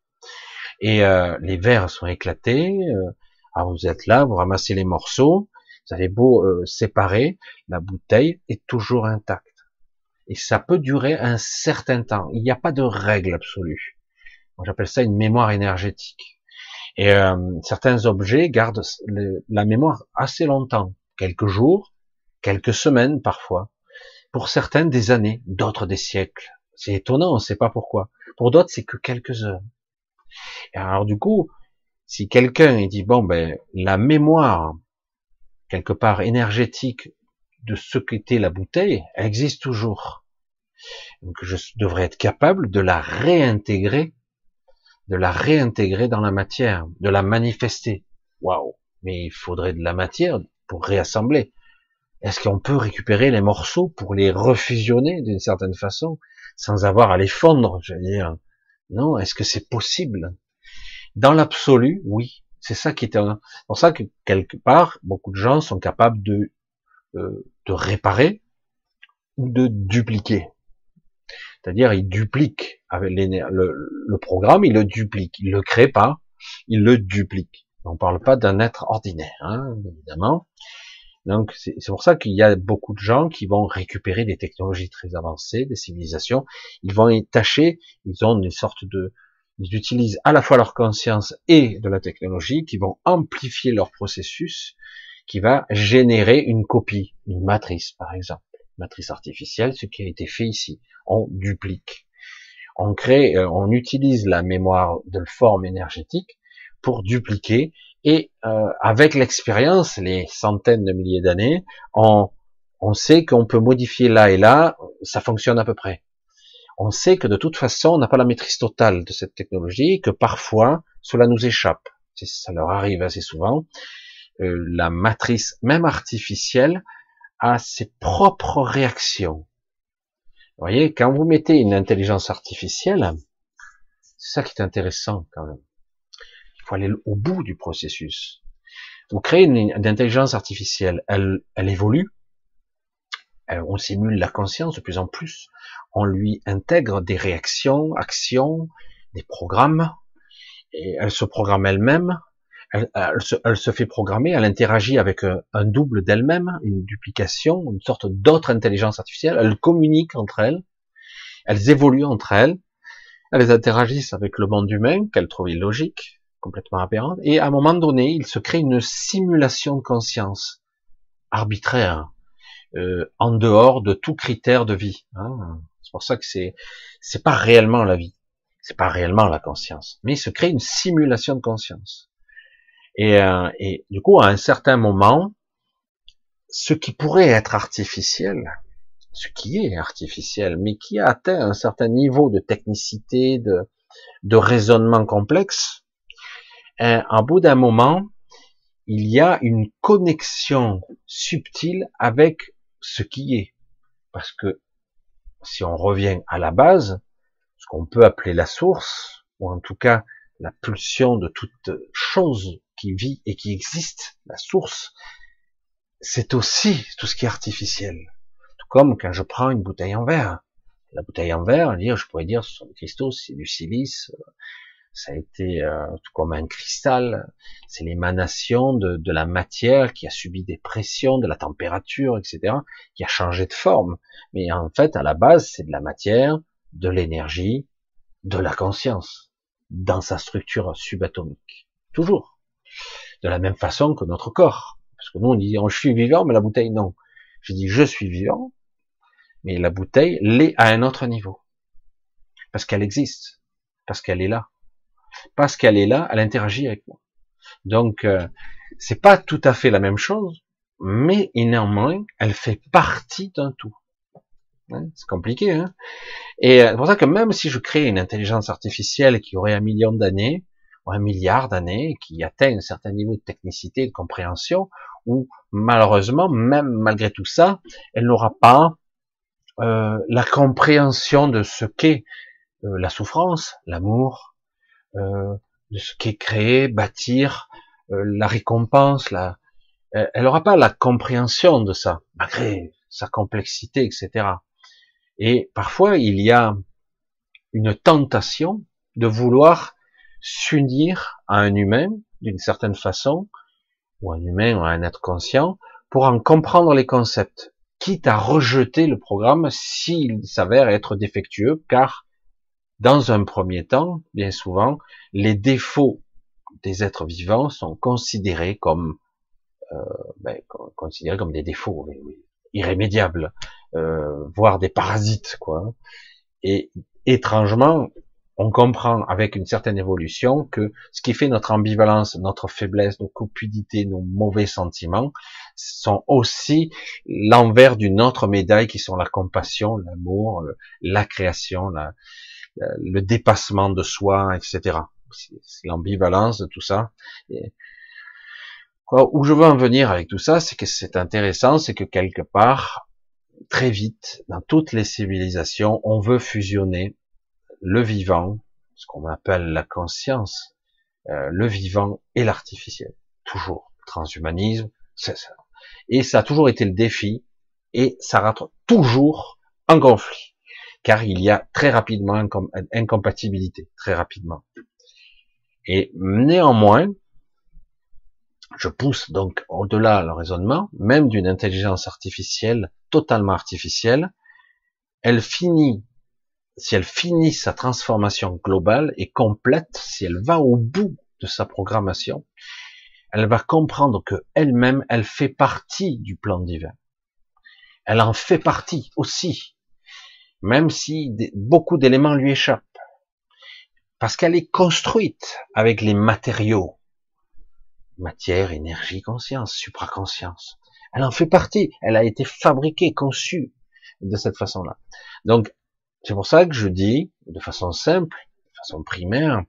Et euh, les verres sont éclatés. Euh, alors vous êtes là, vous ramassez les morceaux. Vous avez beau euh, séparer, la bouteille est toujours intacte. Et ça peut durer un certain temps. Il n'y a pas de règle absolue. J'appelle ça une mémoire énergétique. Et euh, certains objets gardent la mémoire assez longtemps, quelques jours, quelques semaines parfois. Pour certains des années, d'autres des siècles. C'est étonnant, on ne sait pas pourquoi. Pour d'autres, c'est que quelques heures. Alors du coup, si quelqu'un dit bon ben la mémoire quelque part énergétique de ce qu'était la bouteille, elle existe toujours. Donc je devrais être capable de la réintégrer, de la réintégrer dans la matière, de la manifester. Waouh Mais il faudrait de la matière pour réassembler. Est-ce qu'on peut récupérer les morceaux pour les refusionner d'une certaine façon? Sans avoir à les fondre, je veux dire. Non, est-ce que c'est possible? Dans l'absolu, oui. C'est ça qui est pour ça que quelque part, beaucoup de gens sont capables de euh, de réparer ou de dupliquer. C'est-à-dire, ils dupliquent le, programme, ils le dupliquent. Ils le créent pas, ils le dupliquent. On parle pas d'un être ordinaire, hein, évidemment. Donc c'est pour ça qu'il y a beaucoup de gens qui vont récupérer des technologies très avancées, des civilisations. Ils vont y tâcher, ils ont une sorte de, ils utilisent à la fois leur conscience et de la technologie, qui vont amplifier leur processus, qui va générer une copie, une matrice par exemple, matrice artificielle, ce qui a été fait ici. On duplique, on crée, euh, on utilise la mémoire de forme énergétique pour dupliquer et euh, avec l'expérience, les centaines de milliers d'années, on, on sait qu'on peut modifier là et là, ça fonctionne à peu près. On sait que de toute façon, on n'a pas la maîtrise totale de cette technologie, que parfois, cela nous échappe. Ça leur arrive assez souvent. Euh, la matrice, même artificielle, a ses propres réactions. Vous voyez, quand vous mettez une intelligence artificielle, c'est ça qui est intéressant quand même faut aller au bout du processus. Vous créez une, intelligence artificielle, elle, elle évolue, on simule la conscience de plus en plus, on lui intègre des réactions, actions, des programmes, et elle se programme elle-même, elle, se, fait programmer, elle interagit avec un, double d'elle-même, une duplication, une sorte d'autre intelligence artificielle, elles communiquent entre elles, elles évoluent entre elles, elles interagissent avec le monde humain, qu'elles trouvent illogique, complètement aberrante, et à un moment donné, il se crée une simulation de conscience arbitraire, euh, en dehors de tout critère de vie. Hein. C'est pour ça que c'est c'est pas réellement la vie, c'est pas réellement la conscience, mais il se crée une simulation de conscience. Et, euh, et du coup, à un certain moment, ce qui pourrait être artificiel, ce qui est artificiel, mais qui a atteint un certain niveau de technicité, de, de raisonnement complexe, en euh, bout d'un moment, il y a une connexion subtile avec ce qui est. Parce que si on revient à la base, ce qu'on peut appeler la source, ou en tout cas la pulsion de toute chose qui vit et qui existe, la source, c'est aussi tout ce qui est artificiel. Tout comme quand je prends une bouteille en verre. La bouteille en verre, je pourrais dire, ce sont des cristaux, c'est du silice, ça a été euh, tout comme un cristal, c'est l'émanation de, de, la matière qui a subi des pressions, de la température, etc., qui a changé de forme. Mais en fait, à la base, c'est de la matière, de l'énergie, de la conscience, dans sa structure subatomique. Toujours. De la même façon que notre corps. Parce que nous, on dit, je suis vivant, mais la bouteille, non. Je dis, je suis vivant, mais la bouteille l'est à un autre niveau. Parce qu'elle existe. Parce qu'elle est là parce qu'elle est là, elle interagit avec moi. Donc, euh, c'est pas tout à fait la même chose, mais néanmoins, elle fait partie d'un tout. Hein, c'est compliqué, hein Et euh, c'est pour ça que même si je crée une intelligence artificielle qui aurait un million d'années, ou un milliard d'années, qui atteint un certain niveau de technicité, de compréhension, ou malheureusement, même malgré tout ça, elle n'aura pas euh, la compréhension de ce qu'est euh, la souffrance, l'amour, euh, de ce qui est créé, bâtir, euh, la récompense, la, elle n'aura pas la compréhension de ça, malgré sa complexité, etc. Et parfois, il y a une tentation de vouloir s'unir à un humain d'une certaine façon, ou un humain ou un être conscient, pour en comprendre les concepts, quitte à rejeter le programme s'il s'avère être défectueux, car dans un premier temps, bien souvent, les défauts des êtres vivants sont considérés comme euh, ben, considérés comme des défauts irrémédiables, euh, voire des parasites, quoi. Et étrangement, on comprend avec une certaine évolution que ce qui fait notre ambivalence, notre faiblesse, nos cupidités, nos mauvais sentiments, sont aussi l'envers d'une autre médaille qui sont la compassion, l'amour, euh, la création, la, le dépassement de soi, etc. C'est l'ambivalence de tout ça. Et où je veux en venir avec tout ça, c'est que c'est intéressant, c'est que quelque part, très vite, dans toutes les civilisations, on veut fusionner le vivant, ce qu'on appelle la conscience, euh, le vivant et l'artificiel. Toujours. Transhumanisme, c'est ça. Et ça a toujours été le défi, et ça rentre toujours en conflit car il y a très rapidement incompatibilité, très rapidement. Et néanmoins, je pousse donc au-delà le raisonnement, même d'une intelligence artificielle, totalement artificielle, elle finit, si elle finit sa transformation globale et complète, si elle va au bout de sa programmation, elle va comprendre que elle-même, elle fait partie du plan divin. Elle en fait partie aussi même si beaucoup d'éléments lui échappent. Parce qu'elle est construite avec les matériaux. Matière, énergie, conscience, supraconscience. Elle en fait partie. Elle a été fabriquée, conçue de cette façon-là. Donc, c'est pour ça que je dis, de façon simple, de façon primaire,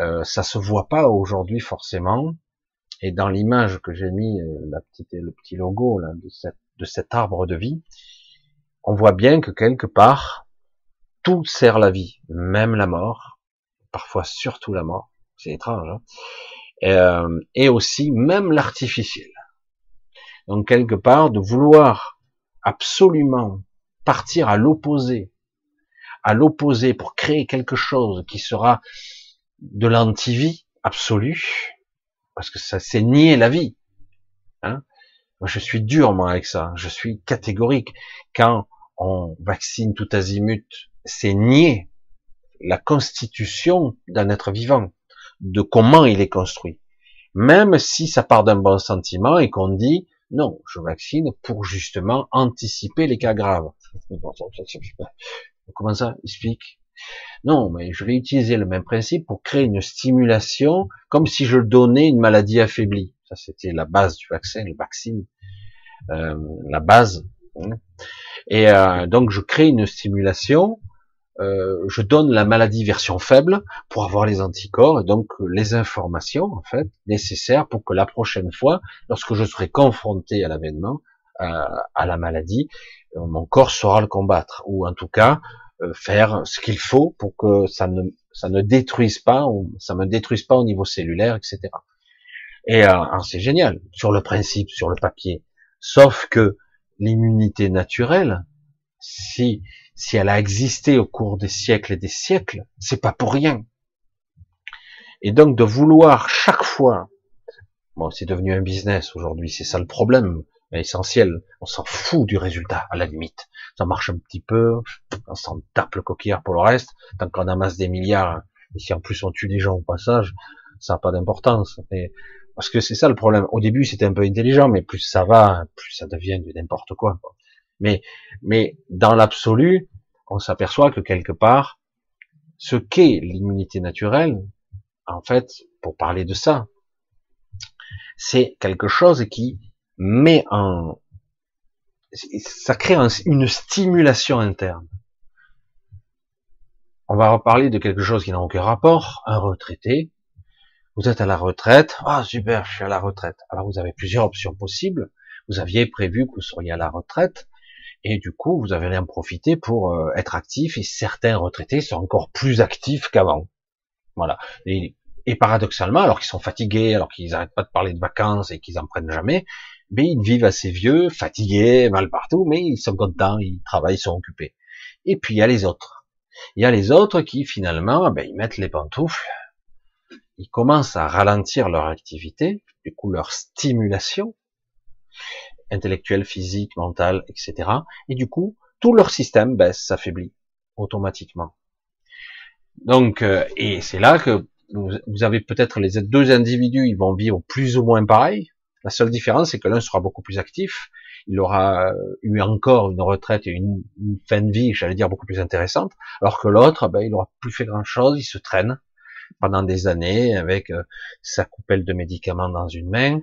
euh, ça se voit pas aujourd'hui forcément. Et dans l'image que j'ai mis, euh, la petite, le petit logo là, de, cette, de cet arbre de vie, on voit bien que quelque part, tout sert la vie, même la mort, parfois surtout la mort, c'est étrange, hein euh, et aussi même l'artificiel. Donc quelque part, de vouloir absolument partir à l'opposé, à l'opposé pour créer quelque chose qui sera de l'antivie absolue, parce que ça c'est nier la vie. Hein moi, je suis dur moi avec ça, je suis catégorique. Quand on vaccine tout azimut, c'est nier la constitution d'un être vivant, de comment il est construit. Même si ça part d'un bon sentiment et qu'on dit non, je vaccine pour justement anticiper les cas graves. <laughs> Comment ça Explique? Non, mais je vais utiliser le même principe pour créer une stimulation comme si je donnais une maladie affaiblie. Ça, c'était la base du vaccin, le vaccin, euh, la base. Hein. Et euh, donc, je crée une stimulation euh, je donne la maladie version faible pour avoir les anticorps et donc les informations en fait nécessaires pour que la prochaine fois, lorsque je serai confronté à l'avènement, à la maladie, euh, mon corps saura le combattre ou en tout cas euh, faire ce qu'il faut pour que ça ne ça ne détruise pas, ça me détruise pas au niveau cellulaire, etc. Et c'est génial sur le principe, sur le papier. Sauf que l'immunité naturelle, si si elle a existé au cours des siècles et des siècles, c'est pas pour rien. Et donc de vouloir chaque fois, bon, c'est devenu un business aujourd'hui, c'est ça le problème essentiel. On s'en fout du résultat à la limite. Ça marche un petit peu, on s'en tape le coquillard pour le reste. Tant qu'on amasse des milliards, et si en plus on tue des gens au passage, ça n'a pas d'importance. Parce que c'est ça le problème. Au début, c'était un peu intelligent, mais plus ça va, plus ça devient n'importe quoi. Mais, mais dans l'absolu, on s'aperçoit que quelque part, ce qu'est l'immunité naturelle, en fait, pour parler de ça, c'est quelque chose qui met en, ça crée une stimulation interne. On va reparler de quelque chose qui n'a aucun rapport, un retraité. Vous êtes à la retraite, ah super, je suis à la retraite. Alors vous avez plusieurs options possibles. Vous aviez prévu que vous seriez à la retraite, et du coup, vous avez en profiter pour euh, être actif, et certains retraités sont encore plus actifs qu'avant. Voilà. Et, paradoxalement, alors qu'ils sont fatigués, alors qu'ils n'arrêtent pas de parler de vacances et qu'ils en prennent jamais, mais ils vivent assez vieux, fatigués, mal partout, mais ils sont contents, ils travaillent, ils sont occupés. Et puis il y a les autres. Il y a les autres qui finalement, ben, ils mettent les pantoufles, ils commencent à ralentir leur activité, du coup leur stimulation, intellectuelle, physique, mentale, etc. Et du coup, tout leur système baisse, s'affaiblit automatiquement. Donc, euh, et c'est là que vous avez peut-être les deux individus, ils vont vivre plus ou moins pareil. La seule différence, c'est que l'un sera beaucoup plus actif, il aura eu encore une retraite et une, fin de vie, j'allais dire, beaucoup plus intéressante, alors que l'autre, ben, il aura plus fait grand-chose, il se traîne pendant des années avec euh, sa coupelle de médicaments dans une main,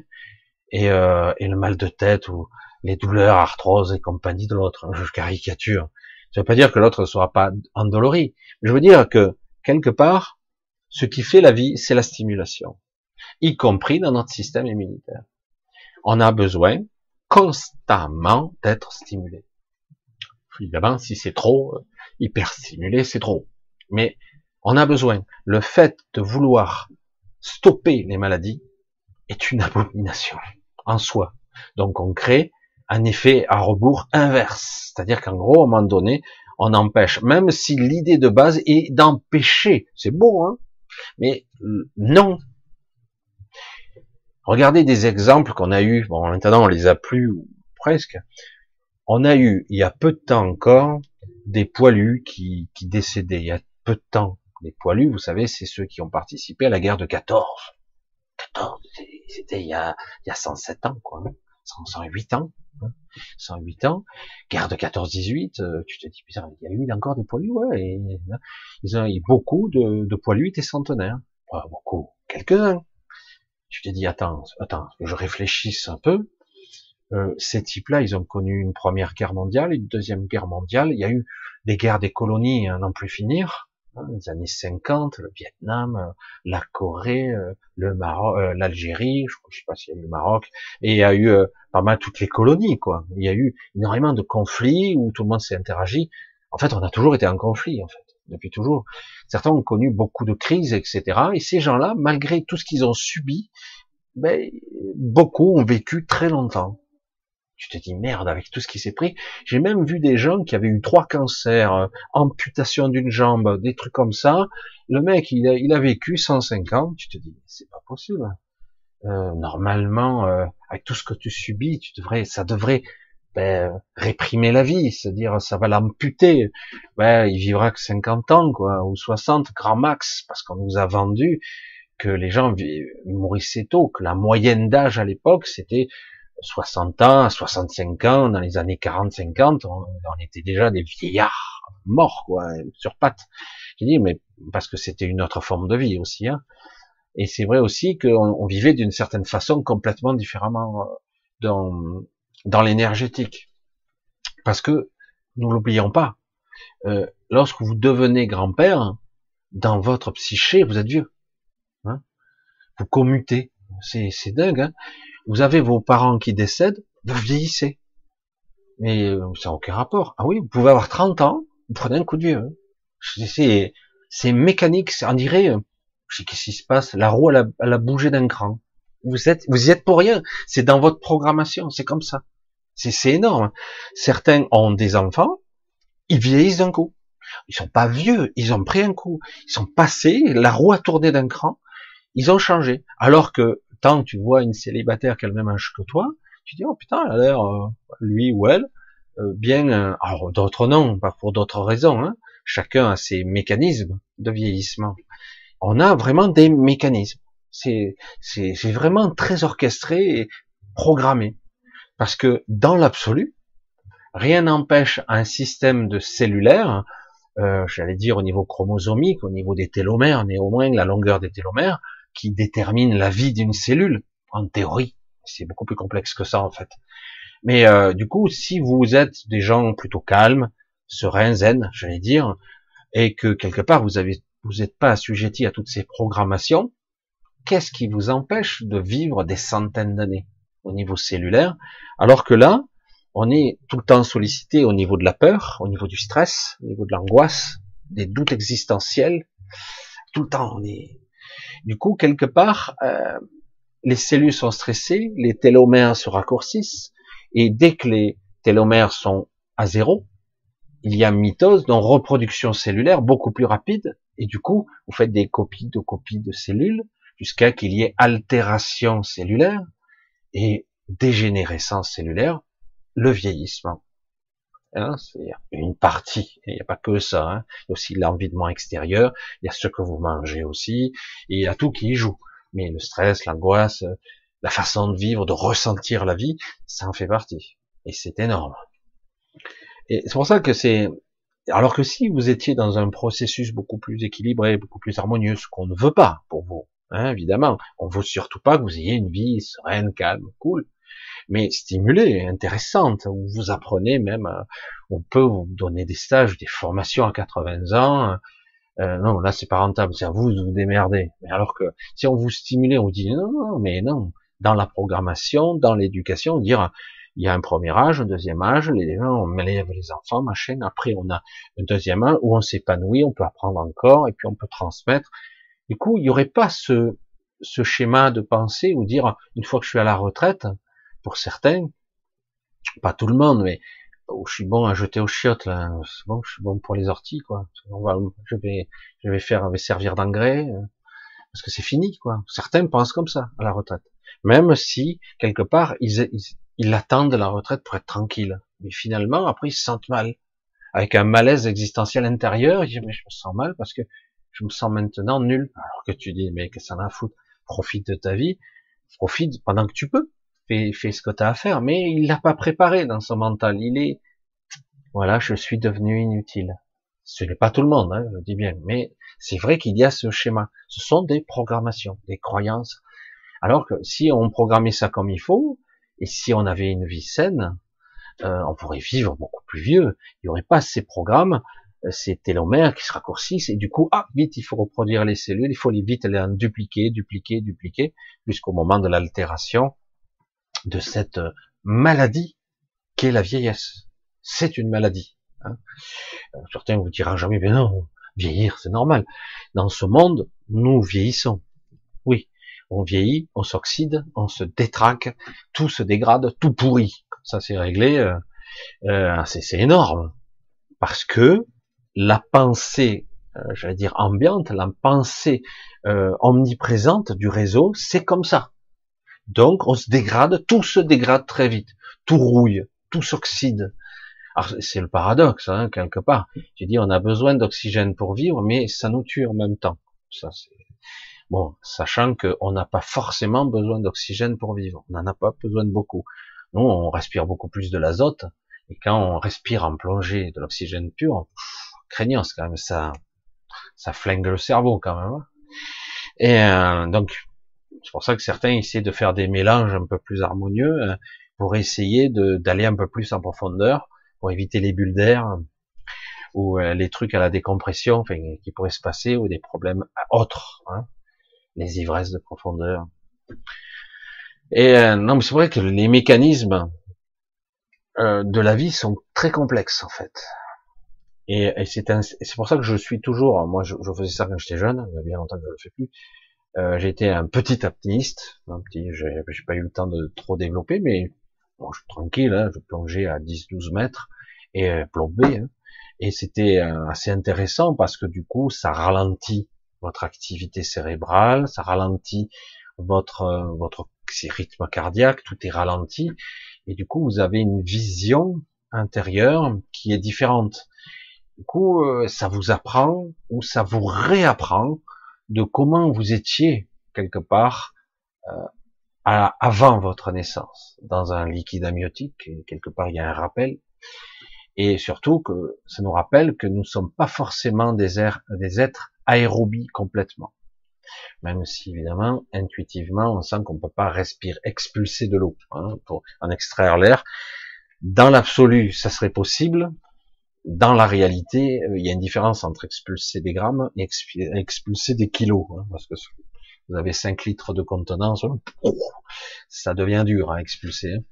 et, euh, et le mal de tête ou les douleurs, arthrose et compagnie de l'autre. Je caricature. Ça veut pas dire que l'autre ne sera pas endolori. Je veux dire que quelque part, ce qui fait la vie, c'est la stimulation, y compris dans notre système immunitaire. On a besoin constamment d'être stimulé. Évidemment, si c'est trop euh, hyper stimulé, c'est trop. Mais on a besoin. Le fait de vouloir stopper les maladies est une <laughs> abomination en soi. Donc on crée un effet à rebours inverse. C'est-à-dire qu'en gros, à un moment donné, on empêche, même si l'idée de base est d'empêcher. C'est beau, hein? Mais non. Regardez des exemples qu'on a eu. Bon, maintenant, on les a plus, ou presque. On a eu, il y a peu de temps encore, des poilus qui, qui décédaient. Il y a peu de temps. Les poilus, vous savez, c'est ceux qui ont participé à la guerre de 14. 14, c'était il y a, il y a 107 ans, quoi. 108 ans. 108 hein. ans. Guerre de 14-18, euh, tu te dis, putain, il y a eu encore des poilus, ouais, et, ils ont eu beaucoup de, de poilus étaient centenaires. Pas beaucoup, quelques-uns. Tu te dis, attends, attends, je réfléchisse un peu. Euh, ces types-là, ils ont connu une première guerre mondiale, une deuxième guerre mondiale. Il y a eu des guerres des colonies à n'en plus finir. Les années 50, le Vietnam, euh, la Corée, euh, le Maroc, euh, l'Algérie, je sais pas s'il y a eu le Maroc, et il y a eu pas mal toutes les colonies, quoi. Il y a eu énormément de conflits où tout le monde s'est interagi. En fait, on a toujours été en conflit, en fait, depuis toujours. Certains ont connu beaucoup de crises, etc. Et ces gens-là, malgré tout ce qu'ils ont subi, ben, beaucoup ont vécu très longtemps tu te dis merde avec tout ce qui s'est pris. J'ai même vu des gens qui avaient eu trois cancers, euh, amputation d'une jambe, des trucs comme ça. Le mec, il a, il a vécu 105 ans. Tu te dis c'est pas possible. euh, normalement, euh, avec tout ce que tu subis, tu devrais, ça devrait ben, réprimer la vie, c'est-à-dire ça va l'amputer. Ben, il vivra que 50 ans, quoi, ou 60, grand max, parce qu'on nous a vendu que les gens mourissaient tôt, que la moyenne d'âge à l'époque, c'était 60 ans, 65 ans, dans les années 40-50, on, était déjà des vieillards morts, quoi, sur pattes. J'ai dit, mais parce que c'était une autre forme de vie aussi, hein. Et c'est vrai aussi qu'on vivait d'une certaine façon complètement différemment euh, dans, dans l'énergétique. Parce que, nous l'oublions pas, euh, lorsque vous devenez grand-père, dans votre psyché, vous êtes vieux. Hein vous commutez. C'est, c'est dingue. Hein vous avez vos parents qui décèdent, vous vieillissez. Mais euh, ça n'a aucun rapport. Ah oui, vous pouvez avoir 30 ans, vous prenez un coup de vieux. Hein. C'est, c'est mécanique, on dirait, euh, je sais qu'est-ce qui se passe, la roue, elle a, elle bougé d'un cran. Vous êtes, vous y êtes pour rien. C'est dans votre programmation, c'est comme ça. C'est, c'est énorme. Certains ont des enfants, ils vieillissent d'un coup. Ils sont pas vieux, ils ont pris un coup. Ils sont passés, la roue a tourné d'un cran, ils ont changé. Alors que tant que tu vois une célibataire qui a le même âge que toi, tu dis, oh putain, elle a l'air, euh, lui ou elle, euh, bien, euh, alors d'autres non, pas pour d'autres raisons, hein. chacun a ses mécanismes de vieillissement. On a vraiment des mécanismes. C'est, c'est, c'est vraiment très orchestré et programmé. Parce que dans l'absolu, rien n'empêche un système de cellulaire, euh, j'allais dire au niveau chromosomique, au niveau des télomères, néanmoins la longueur des télomères, qui détermine la vie d'une cellule, en théorie. C'est beaucoup plus complexe que ça en fait. Mais euh, du coup, si vous êtes des gens plutôt calmes, sereins, zen, j'allais dire, et que quelque part vous avez, vous n'êtes pas assujetti à toutes ces programmations, qu'est-ce qui vous empêche de vivre des centaines d'années au niveau cellulaire, alors que là, on est tout le temps sollicité au niveau de la peur, au niveau du stress, au niveau de l'angoisse, des doutes existentiels. Tout le temps, on est du coup, quelque part, euh, les cellules sont stressées, les télomères se raccourcissent, et dès que les télomères sont à zéro, il y a mitose, donc reproduction cellulaire beaucoup plus rapide, et du coup, vous faites des copies de copies de cellules, jusqu'à qu'il y ait altération cellulaire et dégénérescence cellulaire, le vieillissement. Hein, c'est une partie. Il n'y a pas que ça. Hein. Il y a aussi l'environnement extérieur. Il y a ce que vous mangez aussi. Et il y a tout qui y joue. Mais le stress, l'angoisse, la façon de vivre, de ressentir la vie, ça en fait partie. Et c'est énorme. Et c'est pour ça que c'est, alors que si vous étiez dans un processus beaucoup plus équilibré, beaucoup plus harmonieux, ce qu'on ne veut pas pour vous, hein, évidemment, on veut surtout pas que vous ayez une vie sereine, calme, cool mais stimulée, intéressante, où vous apprenez même, euh, on peut vous donner des stages, des formations à 80 ans, euh, non, là c'est pas rentable, c'est à vous de vous démerder. Mais alors que si on vous stimule, on vous dit non, non, mais non, dans la programmation, dans l'éducation, dire il y a un premier âge, un deuxième âge, les on élève les enfants, machin, après on a un deuxième âge où on s'épanouit, on peut apprendre encore, et puis on peut transmettre. Du coup, il n'y aurait pas ce, ce schéma de pensée où dire une fois que je suis à la retraite, pour certains, pas tout le monde, mais oh, je suis bon à jeter aux chiottes là, bon, je suis bon pour les orties quoi. Je vais, je vais faire, je vais servir d'engrais euh, parce que c'est fini quoi. Certains pensent comme ça à la retraite, même si quelque part ils, ils, attendent la retraite pour être tranquille, mais finalement après ils se sentent mal, avec un malaise existentiel intérieur. Ils disent mais je me sens mal parce que je me sens maintenant nul. Alors que tu dis mais que ça en a foutre, profite de ta vie, profite pendant que tu peux fais, ce que tu as à faire, mais il l'a pas préparé dans son mental. Il est, voilà, je suis devenu inutile. Ce n'est pas tout le monde, hein, je dis bien, mais c'est vrai qu'il y a ce schéma. Ce sont des programmations, des croyances. Alors que si on programmait ça comme il faut, et si on avait une vie saine, euh, on pourrait vivre beaucoup plus vieux. Il n'y aurait pas ces programmes, euh, ces télomères qui se raccourcissent, et du coup, ah, vite, il faut reproduire les cellules, il faut les vite les en dupliquer, dupliquer, dupliquer, jusqu'au moment de l'altération, de cette maladie qu'est la vieillesse. C'est une maladie. Hein. Euh, certains vous diront jamais, mais non, vieillir, c'est normal. Dans ce monde, nous vieillissons. Oui, on vieillit, on s'oxyde, on se détraque, tout se dégrade, tout pourrit. Ça, c'est réglé. Euh, euh c'est énorme. Parce que la pensée, euh, j'allais dire ambiante, la pensée omniprésente du réseau, c'est comme ça. Donc, on se dégrade, tout se dégrade très vite, tout rouille, tout s'oxyde. Alors, c'est le paradoxe, hein, quelque part. Tu dis, on a besoin d'oxygène pour vivre, mais ça nous tue en même temps. Ça, c'est bon, sachant qu'on n'a pas forcément besoin d'oxygène pour vivre. On n'en a pas besoin de beaucoup. Nous, on respire beaucoup plus de l'azote, et quand on respire en plongée de l'oxygène pur, craignant, quand même, ça, ça flingue le cerveau quand même. Hein. Et euh, donc, c'est pour ça que certains essaient de faire des mélanges un peu plus harmonieux euh, pour essayer d'aller un peu plus en profondeur, pour éviter les bulles d'air ou euh, les trucs à la décompression enfin, qui pourraient se passer ou des problèmes autres, hein, les ivresses de profondeur. Et non, mais c'est vrai que les mécanismes de la vie sont très complexes en fait. Et, c'est pour ça que je suis toujours, moi je, je faisais ça quand j'étais jeune, il y a bien longtemps que je le fais plus, euh, j'étais un petit apnéiste, un petit, j'ai pas eu le temps de trop développer, mais bon, je suis tranquille, hein, je plongeais à 10-12 mètres et euh, plombé, hein, et c'était euh, assez intéressant parce que du coup, ça ralentit votre activité cérébrale, ça ralentit votre euh, votre rythme cardiaque, tout est ralenti, et du coup, vous avez une vision intérieure qui est différente. Du coup, ça vous apprend ou ça vous réapprend de comment vous étiez quelque part euh, avant votre naissance, dans un liquide amniotique, quelque part il y a un rappel, et surtout que ça nous rappelle que nous ne sommes pas forcément des, des êtres aérobies complètement. Même si évidemment, intuitivement, on sent qu'on ne peut pas respirer, expulser de l'eau hein, pour en extraire l'air. Dans l'absolu, ça serait possible, dans la réalité, euh, il y a une différence entre expulser des grammes et expulser des kilos, hein, parce que vous avez 5 litres de contenance, ça devient dur à expulser. Hein.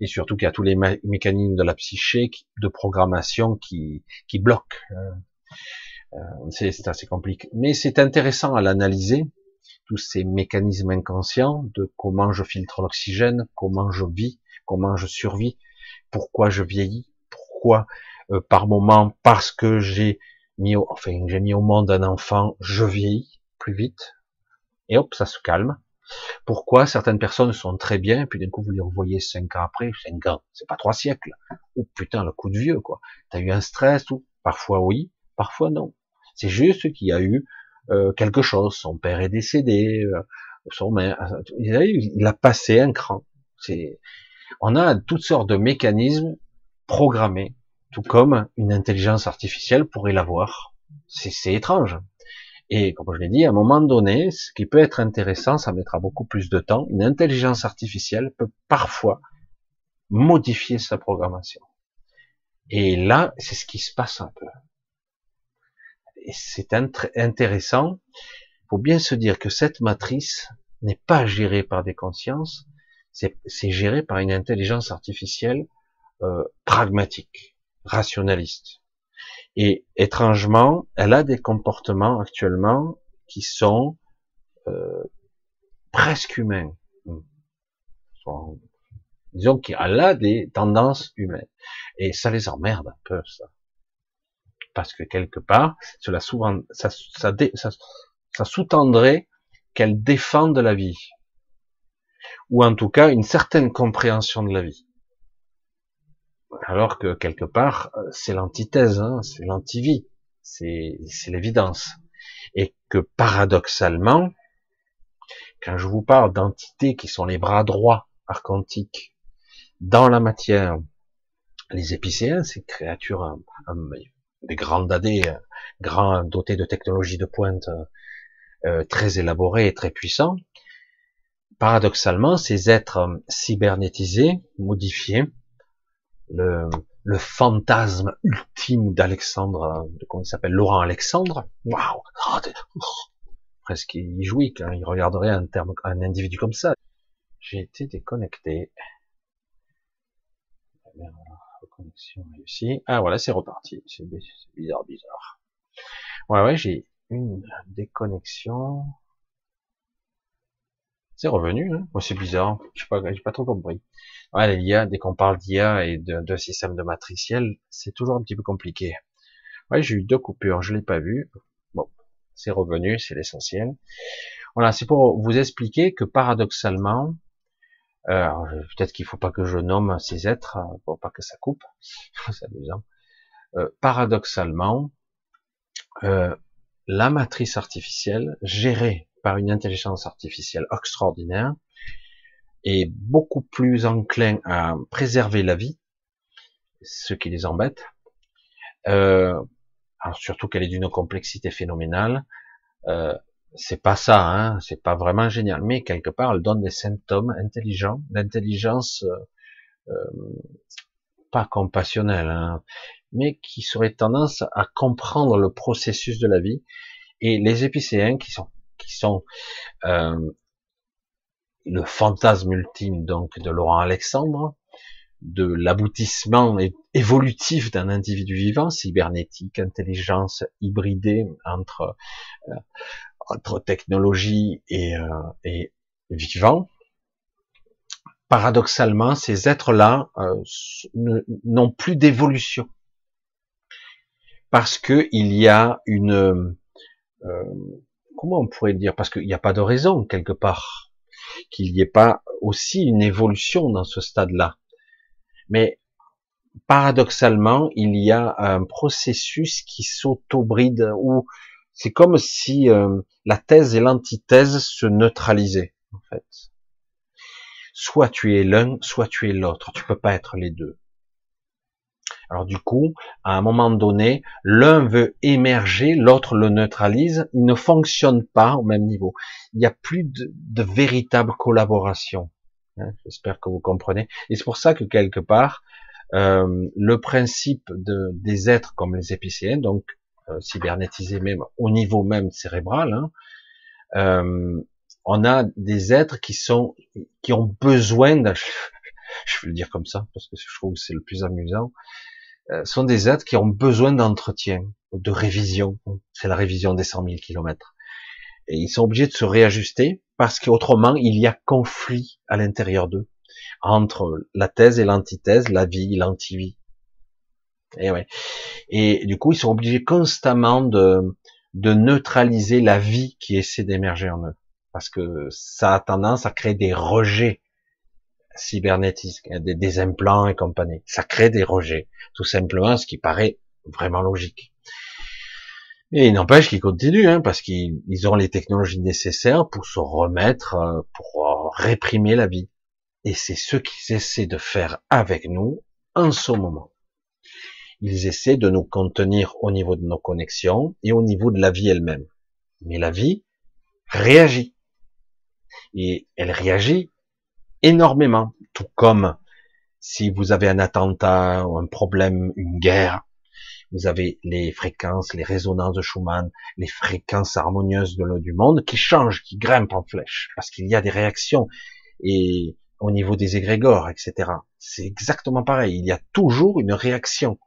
Et surtout qu'il y a tous les mécanismes de la psyché, de programmation qui, qui bloquent. Hein. Euh, c'est assez compliqué. Mais c'est intéressant à l'analyser, tous ces mécanismes inconscients de comment je filtre l'oxygène, comment je vis, comment je survis, pourquoi je vieillis, pourquoi euh, par moment parce que j'ai mis au, enfin j'ai mis au monde un enfant, je vieillis plus vite et hop ça se calme. Pourquoi certaines personnes sont très bien puis d'un coup vous les revoyez cinq ans après, cinq ans, c'est pas trois siècles. Ou oh, putain le coup de vieux quoi. T'as eu un stress ou parfois oui, parfois non. C'est juste qu'il y a eu euh, quelque chose. Son père est décédé, euh, son mère, il a, il a passé un cran. C'est, on a toutes sortes de mécanismes programmés tout comme une intelligence artificielle pourrait l'avoir. C'est étrange. Et comme je l'ai dit, à un moment donné, ce qui peut être intéressant, ça mettra beaucoup plus de temps, une intelligence artificielle peut parfois modifier sa programmation. Et là, c'est ce qui se passe un peu. Et c'est intéressant. Il faut bien se dire que cette matrice n'est pas gérée par des consciences, c'est géré par une intelligence artificielle euh, pragmatique rationaliste. Et étrangement, elle a des comportements actuellement qui sont euh, presque humains. disons qu'elle a des tendances humaines. Et ça les emmerde un peu, ça. Parce que quelque part, cela souvent, sous-tendrait qu'elle défende la vie. Ou en tout cas, une certaine compréhension de la vie. Alors que quelque part, euh, c'est l'antithèse, hein, c'est l'antivie, c'est l'évidence. Et que paradoxalement, quand je vous parle d'entités qui sont les bras droits archontiques dans la matière, les épicéens, ces créatures des grandes dadés, grands dotés de technologies de pointe, euh, très élaborés et très puissants, paradoxalement, ces êtres cybernétisés, modifiés, le, le fantasme ultime d'Alexandre, de comment il s'appelle, Laurent Alexandre. Waouh, presque il jouit quand il regarderait un terme, un individu comme ça. J'ai été déconnecté. Ah voilà, c'est reparti. C'est bizarre, bizarre. Ouais, ouais, j'ai une déconnexion. C'est revenu, hein. c'est bizarre. Je sais pas, pas trop compris. Ouais, l'IA, dès qu'on parle d'IA et de, système de matriciel, c'est toujours un petit peu compliqué. Ouais, j'ai eu deux coupures, je l'ai pas vu. Bon, c'est revenu, c'est l'essentiel. Voilà, c'est pour vous expliquer que paradoxalement, Peut-être qu'il faut pas que je nomme ces êtres pour pas que ça coupe. <laughs> C'est amusant. paradoxalement, la matrice artificielle gérée par une intelligence artificielle extraordinaire est beaucoup plus enclin à préserver la vie, ce qui les embête. Euh, alors surtout qu'elle est d'une complexité phénoménale. Euh, c'est pas ça, hein, c'est pas vraiment génial, mais quelque part elle donne des symptômes intelligents, d'intelligence euh pas compassionnelle, hein, mais qui serait tendance à comprendre le processus de la vie. Et les épicéens qui sont qui sont euh, le fantasme ultime donc de Laurent Alexandre, de l'aboutissement évolutif d'un individu vivant, cybernétique, intelligence hybridée entre euh, entre technologie et, euh, et vivant. Paradoxalement, ces êtres-là euh, n'ont plus d'évolution parce que il y a une comment on pourrait dire parce qu'il n'y a pas de raison quelque part qu'il n'y ait pas aussi une évolution dans ce stade-là. Mais paradoxalement, il y a un processus qui s'auto-bride où c'est comme si euh, la thèse et l'antithèse se neutralisaient en fait. Soit tu es l'un, soit tu es l'autre. Tu peux pas être les deux. Alors du coup, à un moment donné, l'un veut émerger, l'autre le neutralise. Il ne fonctionne pas au même niveau. Il n'y a plus de, de véritable collaboration. Hein, j'espère que vous comprenez. Et c'est pour ça que quelque part, euh, le principe de, des êtres comme les épicéens, donc euh, cybernétisés même au niveau même cérébral, hein, euh, on a des êtres qui sont qui ont besoin de, <laughs> je vais le dire comme ça parce que je trouve que c'est le plus amusant, sont des êtres qui ont besoin d'entretien, de révision. C'est la révision des 100 000 kilomètres. Et ils sont obligés de se réajuster parce qu'autrement, il y a conflit à l'intérieur d'eux entre la thèse et l'antithèse, la vie, l'antivie. Et ouais. Et du coup, ils sont obligés constamment de, de neutraliser la vie qui essaie d'émerger en eux. Parce que ça a tendance à créer des rejets cybernétiques, des, des implants et compagnie. Ça crée des rejets tout simplement, ce qui paraît vraiment logique. Et il n'empêche qu'ils continuent, hein, parce qu'ils ont les technologies nécessaires pour se remettre, euh, pour euh, réprimer la vie. Et c'est ce qu'ils essaient de faire avec nous en ce moment. Ils essaient de nous contenir au niveau de nos connexions et au niveau de la vie elle-même. Mais la vie réagit. Et elle réagit énormément, tout comme si vous avez un attentat, un problème, une guerre, vous avez les fréquences, les résonances de Schumann, les fréquences harmonieuses de l'eau du monde qui changent, qui grimpent en flèche, parce qu'il y a des réactions et au niveau des égrégores, etc. C'est exactement pareil. Il y a toujours une réaction.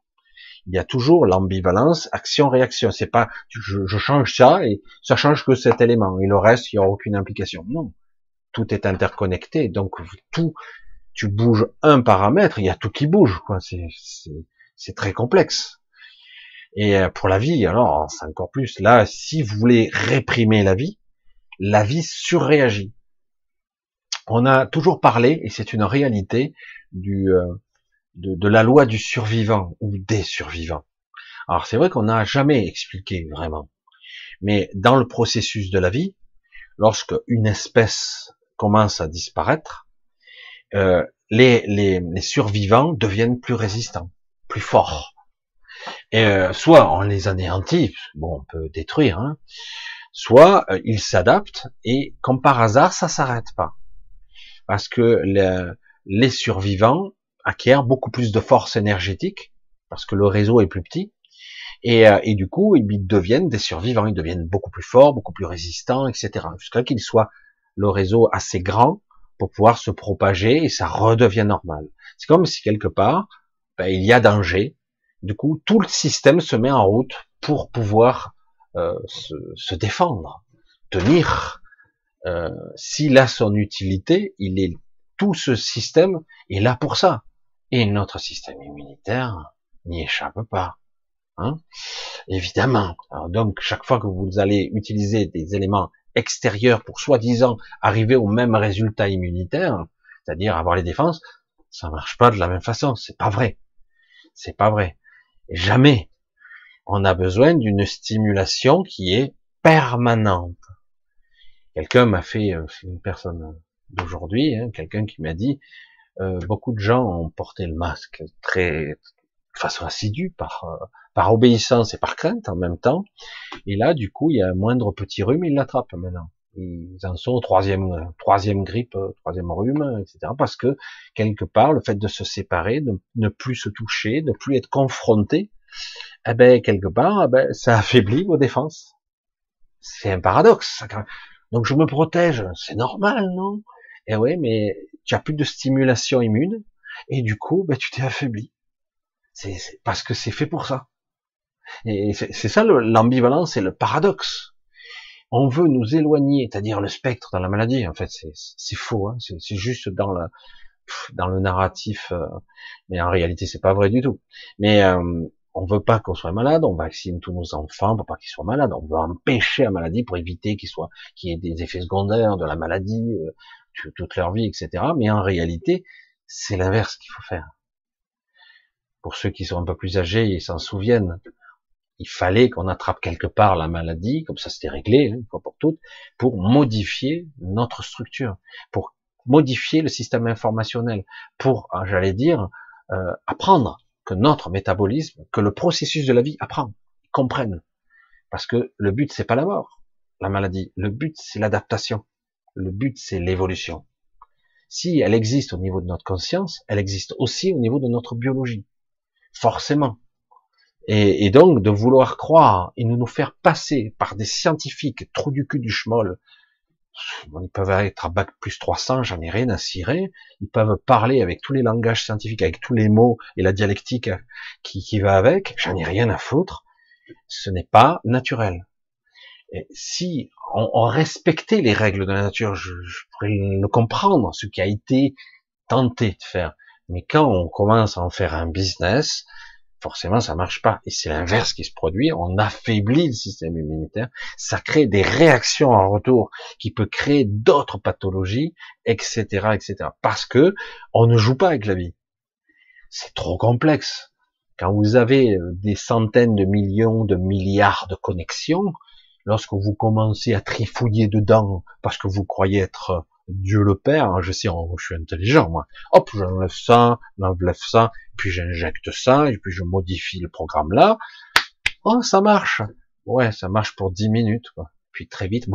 Il y a toujours l'ambivalence, action-réaction. C'est pas je, je, change ça et ça change que cet élément et le reste il n'y aura aucune implication. Non, tout est interconnecté. Donc tout tu bouges un paramètre, il y a tout qui bouge. C'est très complexe. Et euh, pour la vie, alors, c'est encore plus. Là, si vous voulez réprimer la vie, la vie surréagit. On a toujours parlé, et c'est une réalité, du, euh, de, de, la loi du survivant ou des survivants. Alors c'est vrai qu'on n'a jamais expliqué vraiment. Mais dans le processus de la vie, lorsque une espèce commence à disparaître, euh, les, les, survivants deviennent plus résistants, plus forts. Et euh, soit on les anéantit, bon, on peut détruire, hein, soit euh, ils s'adaptent et comme par hasard, ça s'arrête pas, parce que les survivants acquièrent beaucoup plus de force énergétique, parce que le réseau est plus petit, et, et du coup, ils deviennent des survivants, ils deviennent beaucoup plus forts, beaucoup plus résistants, etc. Jusqu'à qu'ils soient le réseau assez grand pour pouvoir se propager et ça redevient normal. C'est comme si quelque part, ben, il y a danger. Du coup, tout le système se met en route pour pouvoir euh, se, se, défendre, tenir. Euh, S'il a son utilité, il est tout ce système est là pour ça. Et notre système immunitaire n'y échappe pas. Hein Évidemment. Alors donc, chaque fois que vous allez utiliser des éléments extérieur pour soi-disant arriver au même résultat immunitaire, c'est-à-dire avoir les défenses, ça marche pas de la même façon. C'est pas vrai. C'est pas vrai. jamais on a besoin d'une stimulation qui est permanente. Quelqu'un m'a fait, euh, une personne d'aujourd'hui, hein, quelqu'un qui m'a dit, euh, beaucoup de gens ont porté le masque très de façon assidue, par euh, par obéissance et par crainte en même temps. Et là, du coup, il y a un moindre petit rhume, ils l'attrapent maintenant. Ils en sont au troisième, troisième grippe, troisième rhume, etc. Parce que quelque part, le fait de se séparer, de ne plus se toucher, de plus être confronté, eh ben quelque part, eh ben, ça affaiblit vos défenses. C'est un paradoxe. Donc je me protège, c'est normal, non? Eh oui, mais tu as plus de stimulation immune et du coup, ben, tu t'es affaibli. C'est parce que c'est fait pour ça. Et c'est ça l'ambivalence et le paradoxe. On veut nous éloigner, c'est-à-dire le spectre dans la maladie. En fait, c'est faux. Hein c'est juste dans le dans le narratif, euh, mais en réalité, c'est pas vrai du tout. Mais euh, on veut pas qu'on soit malade, on vaccine tous nos enfants pour pas qu'ils soient malades, on veut empêcher la maladie pour éviter qu'ils soient, qu'il y ait des effets secondaires de la maladie euh, toute leur vie, etc. Mais en réalité, c'est l'inverse qu'il faut faire. Pour ceux qui sont un peu plus âgés, ils s'en souviennent. Il fallait qu'on attrape quelque part la maladie, comme ça c'était réglé, hein, une fois pour toutes, pour modifier notre structure, pour modifier le système informationnel, pour, ah, j'allais dire, euh, apprendre que notre métabolisme, que le processus de la vie apprend, comprenne. Parce que le but, c'est pas la mort, la maladie. Le but, c'est l'adaptation. Le but, c'est l'évolution. Si elle existe au niveau de notre conscience, elle existe aussi au niveau de notre biologie. Forcément. Et, donc, de vouloir croire et de nous faire passer par des scientifiques trous du cul du schmoll ils peuvent être à bac plus 300, j'en ai rien à cirer. Ils peuvent parler avec tous les langages scientifiques, avec tous les mots et la dialectique qui, qui va avec. J'en ai rien à foutre. Ce n'est pas naturel. Et si on, on, respectait les règles de la nature, je, je pourrais le comprendre, ce qui a été tenté de faire. Mais quand on commence à en faire un business, forcément ça marche pas. Et c'est l'inverse qui se produit, on affaiblit le système immunitaire, ça crée des réactions en retour qui peut créer d'autres pathologies, etc., etc. Parce que on ne joue pas avec la vie. C'est trop complexe. Quand vous avez euh, des centaines de millions, de milliards de connexions, lorsque vous commencez à trifouiller dedans parce que vous croyez être Dieu le Père, hein, je sais, oh, je suis intelligent, moi. Hop, j'enlève ça, j'enlève ça, puis j'injecte ça, et puis je modifie le programme là. Oh, ça marche. Ouais, ça marche pour 10 minutes, quoi. Puis très vite,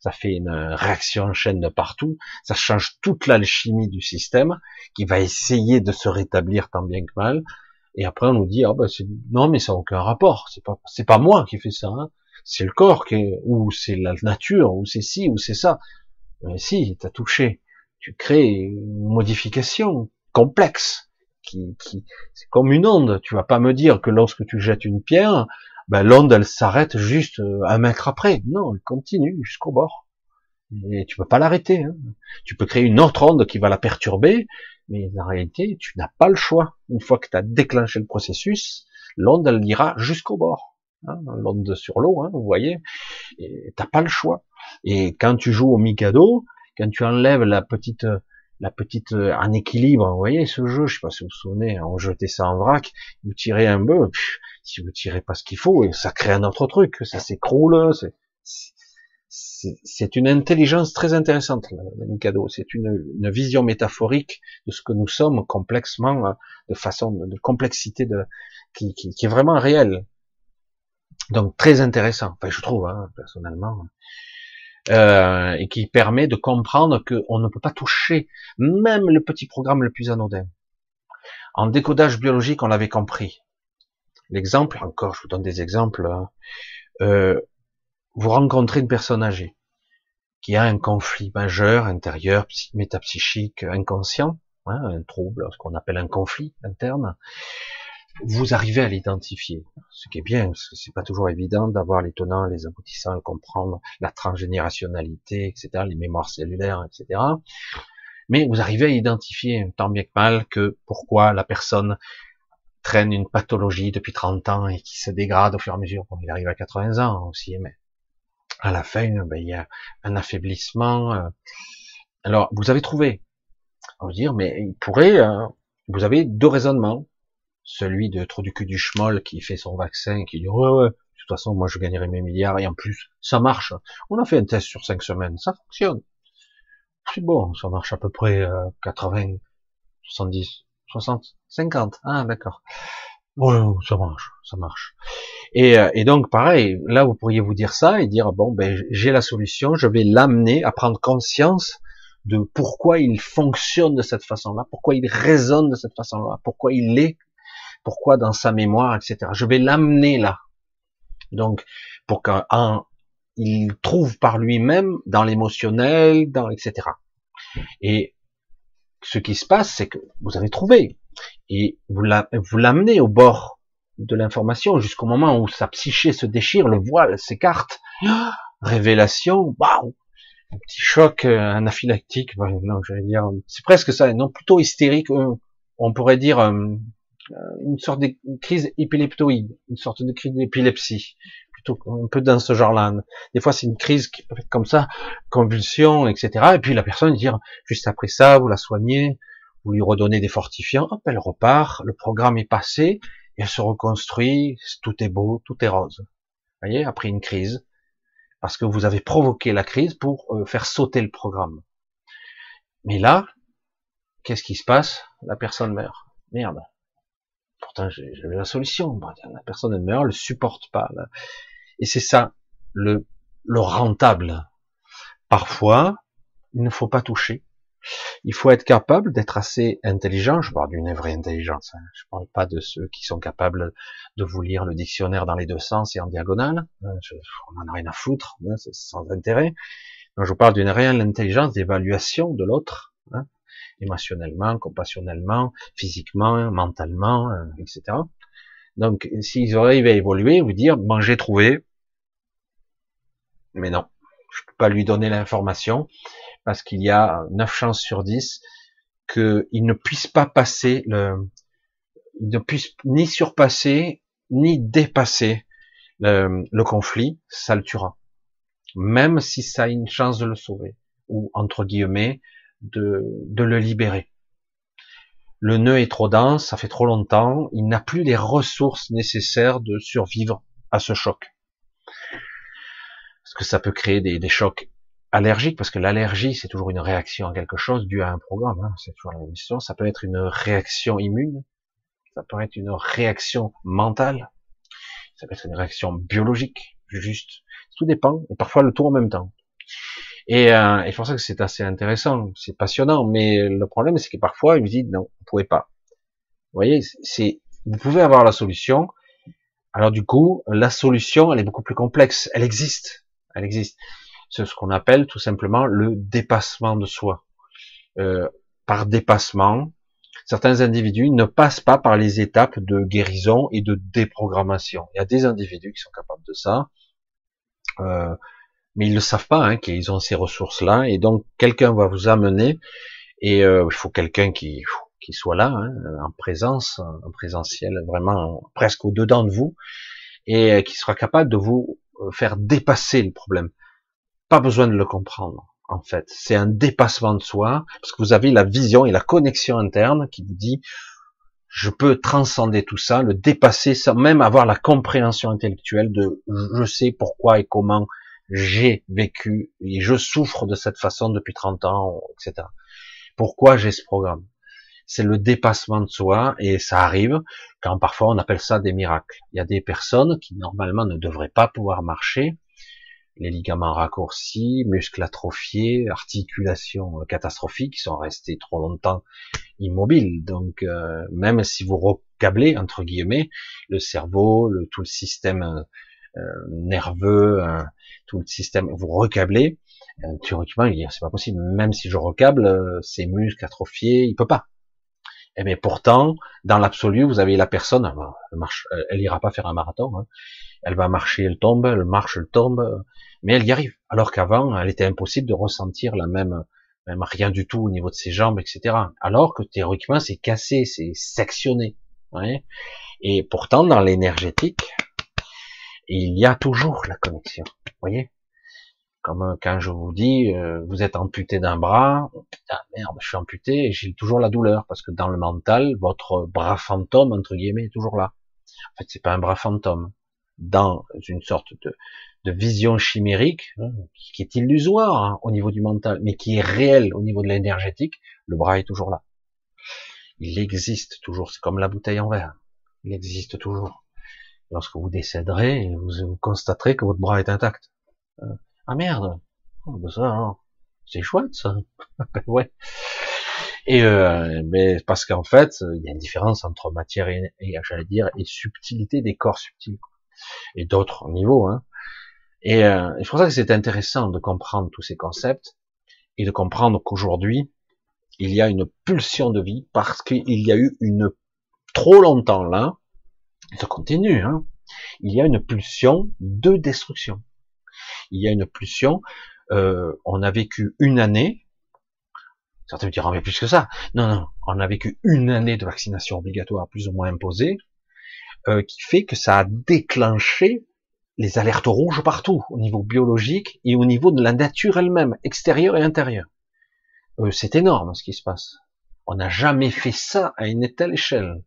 ça fait une réaction en chaîne de partout, ça change toute l'alchimie du système, qui va essayer de se rétablir tant bien que mal, et après on nous dit, ah ben non mais ça n'a aucun rapport, c'est pas, c'est pas moi qui fais ça, hein. c'est le corps qui est, ou c'est la nature, ou c'est ci, ou c'est ça. Mais si, tu as touché. Tu crées une modification complexe qui, qui c'est comme une onde. Tu vas pas me dire que lorsque tu jettes une pierre, ben, l'onde elle s'arrête juste euh, un mètre après. Non, elle continue jusqu'au bord. Et tu peux pas l'arrêter. Hein. Tu peux créer une autre onde qui va la perturber, mais en réalité, tu n'as pas le choix. Une fois que tu as déclenché le processus, l'onde elle ira jusqu'au bord. Hein, l'onde sur l'eau, hein, vous voyez. T'as pas le choix. Et quand tu joues au Mikado, quand tu enlèves la petite, la petite en équilibre, vous voyez ce jeu, je sais pas si vous vous souvenez, on jetait ça en vrac, vous tirez un peu, si vous tirez pas ce qu'il faut, ça crée un autre truc, ça s'écroule, c'est une intelligence très intéressante, le Mikado. C'est une, une, vision métaphorique de ce que nous sommes complexement, hein, de façon de complexité de, qui, qui, qui est vraiment réelle. Donc très intéressant, enfin je trouve hein, personnellement euh, et qui permet de comprendre qu'on ne peut pas toucher même le petit programme le plus anodin. En décodage biologique, on l'avait compris. L'exemple, encore, je vous donne des exemples. Hein. Euh, vous rencontrez une personne âgée qui a un conflit majeur intérieur, métapsychique, inconscient, hein, un trouble, ce qu'on appelle un conflit interne vous arrivez à l'identifier. Ce qui est bien, parce que c'est pas toujours évident d'avoir les tenants, les aboutissants, comprendre la transgénérationnalité, etc., les mémoires cellulaires, etc. Mais vous arrivez à identifier, tant bien que mal, que pourquoi la personne traîne une pathologie depuis 30 ans et qui se dégrade au fur et à mesure. Bon, il arrive à 80 ans aussi, mais à la fin, ben, il y a un affaiblissement. Euh. Alors, vous avez trouvé On va dire, mais il pourrait, euh, vous avez deux raisonnements. Celui de trop du cul du schmoll qui fait son vaccin, qui dit, ouais, ouais, de toute façon, moi, je gagnerai mes milliards, et en plus, ça marche. On a fait un test sur cinq semaines, ça fonctionne. C'est bon, ça marche à peu près 80, 70, 60, 50. Ah, d'accord. Ouais, ça marche, ça marche. Et, euh, et, donc, pareil, là, vous pourriez vous dire ça et dire, bon, ben, j'ai la solution, je vais l'amener à prendre conscience de pourquoi il fonctionne de cette façon-là, pourquoi il résonne de cette façon-là, pourquoi il est, pourquoi dans sa mémoire, etc. Je vais l'amener là. Donc, pour qu'il trouve par lui-même dans l'émotionnel, dans etc. Et ce qui se passe, c'est que vous avez trouvé et vous l'amenez au bord de l'information jusqu'au moment où sa psyché se déchire, le voile s'écarte. <gasps> Révélation, waouh, un petit choc euh, anaphylactique, non, j'allais dire, c'est presque ça, non, plutôt hystérique, euh, on pourrait dire euh, une sorte de crise épileptoïde, une sorte de crise d'épilepsie, plutôt un peu dans ce genre-là. Des fois, c'est une crise qui peut être comme ça, convulsion, etc. Et puis la personne dire, juste après ça, vous la soignez, vous lui redonnez des fortifiants, hop, elle repart, le programme est passé, elle se reconstruit, tout est beau, tout est rose. Vous voyez, après une crise, parce que vous avez provoqué la crise pour euh, faire sauter le programme. Mais là, qu'est-ce qui se passe? La personne meurt. Merde. Pourtant, j'ai la solution. La personne elle meurt, elle le supporte pas. Et c'est ça, le, le rentable. Parfois, il ne faut pas toucher. Il faut être capable d'être assez intelligent. Je parle d'une vraie intelligence. Hein. Je parle pas de ceux qui sont capables de vous lire le dictionnaire dans les deux sens et en diagonale. Hein. on en a rien à foutre. Hein, c'est sans intérêt. je vous parle d'une réelle intelligence d'évaluation de l'autre, émotionnellement, compassionnellement, physiquement, mentalement, euh, etc. Donc, s'ils arrivent à évoluer, vous dire, bon, j'ai trouvé, mais non, je peux pas lui donner l'information parce qu'il y a 9 chances sur 10 qu'il ne puisse pas passer le, ne puisse ni surpasser ni dépasser le, le, conflit, ça le tuera. Même si ça a une chance de le sauver ou entre guillemets de, de le libérer. Le nœud est trop dense, ça fait trop longtemps, il n'a plus les ressources nécessaires de survivre à ce choc. Parce que ça peut créer des, des chocs allergique, parce que l'allergie, c'est toujours une réaction à quelque chose dû à un programme, hein, c'est toujours la même. Ça peut être une réaction immune, ça peut être une réaction mentale, ça peut être une réaction biologique, juste. Tout dépend, et parfois le tout en même temps. Et, euh, et c'est pour ça que c'est assez intéressant, c'est passionnant, mais le problème, c'est que parfois, il me dit, non, vous pouvez pas. Vous voyez, c'est, vous pouvez avoir la solution, alors du coup, la solution, elle est beaucoup plus complexe, elle existe, elle existe c'est ce qu'on appelle tout simplement le dépassement de soi. Euh, par dépassement, certains individus ne passent pas par les étapes de guérison et de déprogrammation. Il y a des individus qui sont capables de ça, euh, mais ils ne savent pas hein, qu'ils ont ces ressources-là, et donc quelqu'un va vous amener, et euh, il faut quelqu'un qui, qui soit là, hein, en présence, en présentiel, vraiment presque au-dedans de vous, et qui sera capable de vous faire dépasser le problème. Pas besoin de le comprendre, en fait. C'est un dépassement de soi, parce que vous avez la vision et la connexion interne qui vous dit, je peux transcender tout ça, le dépasser sans même avoir la compréhension intellectuelle de je sais pourquoi et comment j'ai vécu et je souffre de cette façon depuis 30 ans, etc. Pourquoi j'ai ce programme? C'est le dépassement de soi et ça arrive quand parfois on appelle ça des miracles. Il y a des personnes qui normalement ne devraient pas pouvoir marcher, les ligaments raccourcis, muscles atrophiés, articulations euh, catastrophiques qui sont restés trop longtemps immobiles. Donc euh, même si vous recablez entre guillemets le cerveau, le, tout le système euh, nerveux, tout le système, vous recablez, théoriquement c'est pas possible. Même si je recable, ces muscles atrophiés, il peut pas. Et eh mais pourtant, dans l'absolu, vous avez la personne, elle, marche, elle ira pas faire un marathon. Hein. Elle va marcher, elle tombe, elle marche, elle tombe, mais elle y arrive. Alors qu'avant, elle était impossible de ressentir la même, même rien du tout au niveau de ses jambes, etc. Alors que théoriquement, c'est cassé, c'est sectionné. Et pourtant, dans l'énergétique, il y a toujours la connexion. Vous voyez? Comme euh, quand je vous dis, euh, vous êtes amputé d'un bras, putain merde, je suis amputé et j'ai toujours la douleur parce que dans le mental, votre bras fantôme entre guillemets est toujours là. En fait, c'est pas un bras fantôme. Dans une sorte de, vision chimérique hein, qui est illusoire hein, au niveau du mental, mais qui est réel au niveau de l'énergétique, le bras est toujours là. Il existe toujours. C'est comme la bouteille en verre. Il existe toujours. Lorsque vous décéderez, vous, constaterez que votre bras est intact. Euh, ah merde, oh, ben ça, c'est chouette ça. <laughs> ouais. Et euh, mais parce qu'en fait, il y a une différence entre matière et, et j'allais dire et subtilité des corps subtils et d'autres niveaux. Hein. Et euh, c'est pour ça que c'est intéressant de comprendre tous ces concepts et de comprendre qu'aujourd'hui il y a une pulsion de vie parce qu'il y a eu une trop longtemps là, ça continue, hein, il y a une pulsion de destruction. Il y a une pulsion, euh, on a vécu une année, certains me diront mais plus que ça, non, non, on a vécu une année de vaccination obligatoire plus ou moins imposée, euh, qui fait que ça a déclenché les alertes rouges partout, au niveau biologique et au niveau de la nature elle-même, extérieure et intérieure. Euh, c'est énorme ce qui se passe. On n'a jamais fait ça à une telle échelle.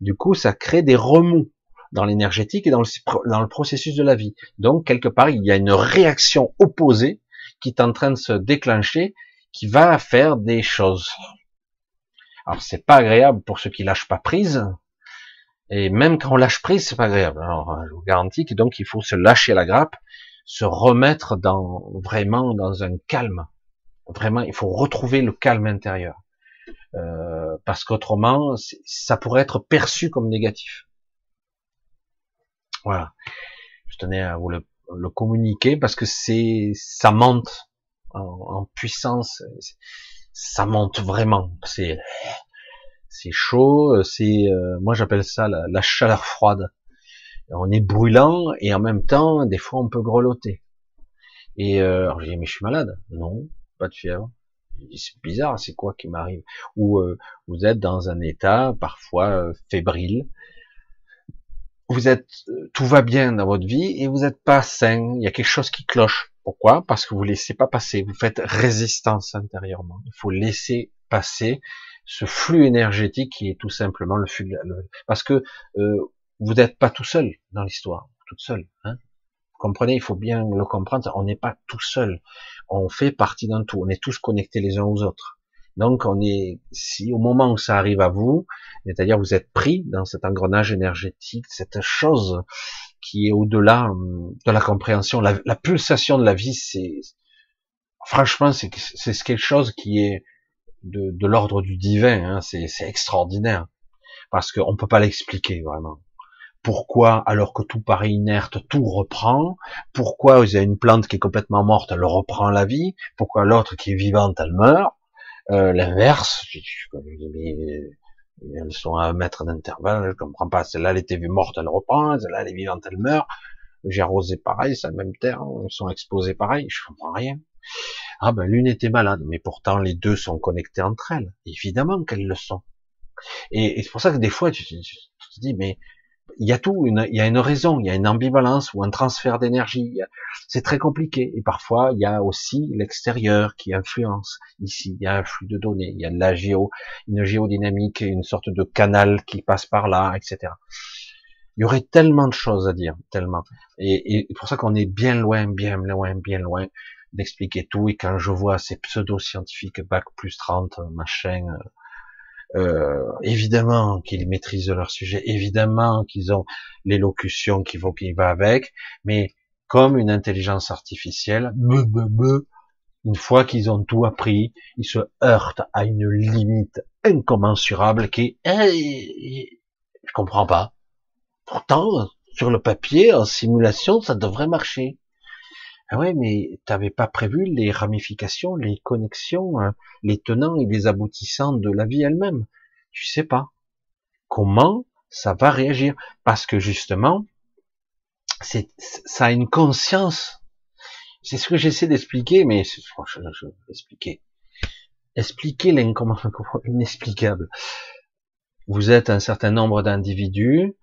Du coup, ça crée des remous dans l'énergétique et dans le, processus de la vie. Donc, quelque part, il y a une réaction opposée qui est en train de se déclencher, qui va faire des choses. Alors, c'est pas agréable pour ceux qui lâchent pas prise. Et même quand on lâche prise, c'est pas agréable. Alors, je vous garantis que donc il faut se lâcher la grappe, se remettre dans, vraiment dans un calme. Vraiment, il faut retrouver le calme intérieur. Euh, parce qu'autrement, ça pourrait être perçu comme négatif. Voilà. Je tenais à vous le, communiquer parce que c'est, ça monte en, puissance. Ça monte vraiment. C'est, c'est chaud. C'est, euh, moi j'appelle ça la, chaleur froide. On est brûlant et en même temps, des fois, on peut grelotter. Et euh, alors, je dis mais je suis malade. Non, pas de fièvre. C'est bizarre, c'est quoi qui m'arrive? Ou euh, vous êtes dans un état parfois euh, fébrile. Vous êtes, euh, tout va bien dans votre vie et vous n'êtes pas sain. Il y a quelque chose qui cloche. Pourquoi? Parce que vous laissez pas passer. Vous faites résistance intérieurement. Il faut laisser passer ce flux énergétique qui est tout simplement le flux. Parce que vous n'êtes pas tout seul dans l'histoire, toute seule. Hein comprenez, il faut bien le comprendre, on n'est pas tout seul. On fait partie d'un tout. On est tous connectés les uns aux autres. Donc, on est, si au moment où ça arrive à vous, c'est-à-dire vous êtes pris dans cet engrenage énergétique, cette chose qui est au-delà hum, de la compréhension, la, pulsation de la vie, c'est, franchement, c'est quelque chose qui est de, l'ordre du divin, hein, c'est extraordinaire, parce qu'on peut pas l'expliquer vraiment. Pourquoi, alors que tout paraît inerte, tout reprend? Pourquoi vous avez une plante qui est complètement morte, elle reprend la vie? Pourquoi l'autre qui est vivante, elle meurt? Euh, L'inverse, elles sont à un mètre d'intervalle, je comprends pas. Celle-là, elle était vue morte, elle reprend. Celle-là, elle est vivante, elle meurt. J'ai arrosé pareil, c'est la même terre, elles sont exposées pareil, je comprends rien. Ah ben l'une était malade, mais pourtant les deux sont connectées entre elles. Évidemment qu'elles le sont. Et, c'est pour ça que des fois tu, tu te dis mais il y a tout, il y a une raison, il y a une ambivalence ou un transfert d'énergie. C'est très compliqué. Et parfois, il y a aussi l'extérieur qui influence. Ici, il y a un flux de données, il y a de la géo, une géodynamique, une sorte de canal qui passe par là, etc. Il y aurait tellement de choses à dire, tellement. Et, et pour ça qu'on est bien loin, bien loin, bien loin d'expliquer tout. Et quand je vois ces pseudo-scientifiques bac plus 30, machin, euh, évidemment qu'ils maîtrisent leur sujet, évidemment qu'ils ont l'élocution qui va, avec, mais comme une intelligence artificielle, une fois qu'ils ont tout appris, ils se heurtent à une limite incommensurable qui est, je comprends pas. Pourtant, sur le papier, en simulation, ça devrait marcher. Ah ouais, mais t'avais pas prévu les ramifications, les connexions, hein, les tenants et les aboutissants de la vie elle-même? Tu sais pas comment ça va réagir, parce que justement, c'est ça a une conscience. C'est ce que j'essaie d'expliquer, mais franchement, je vais expliquer. Expliquer <laughs> l'inexplicable. Vous êtes un certain nombre d'individus,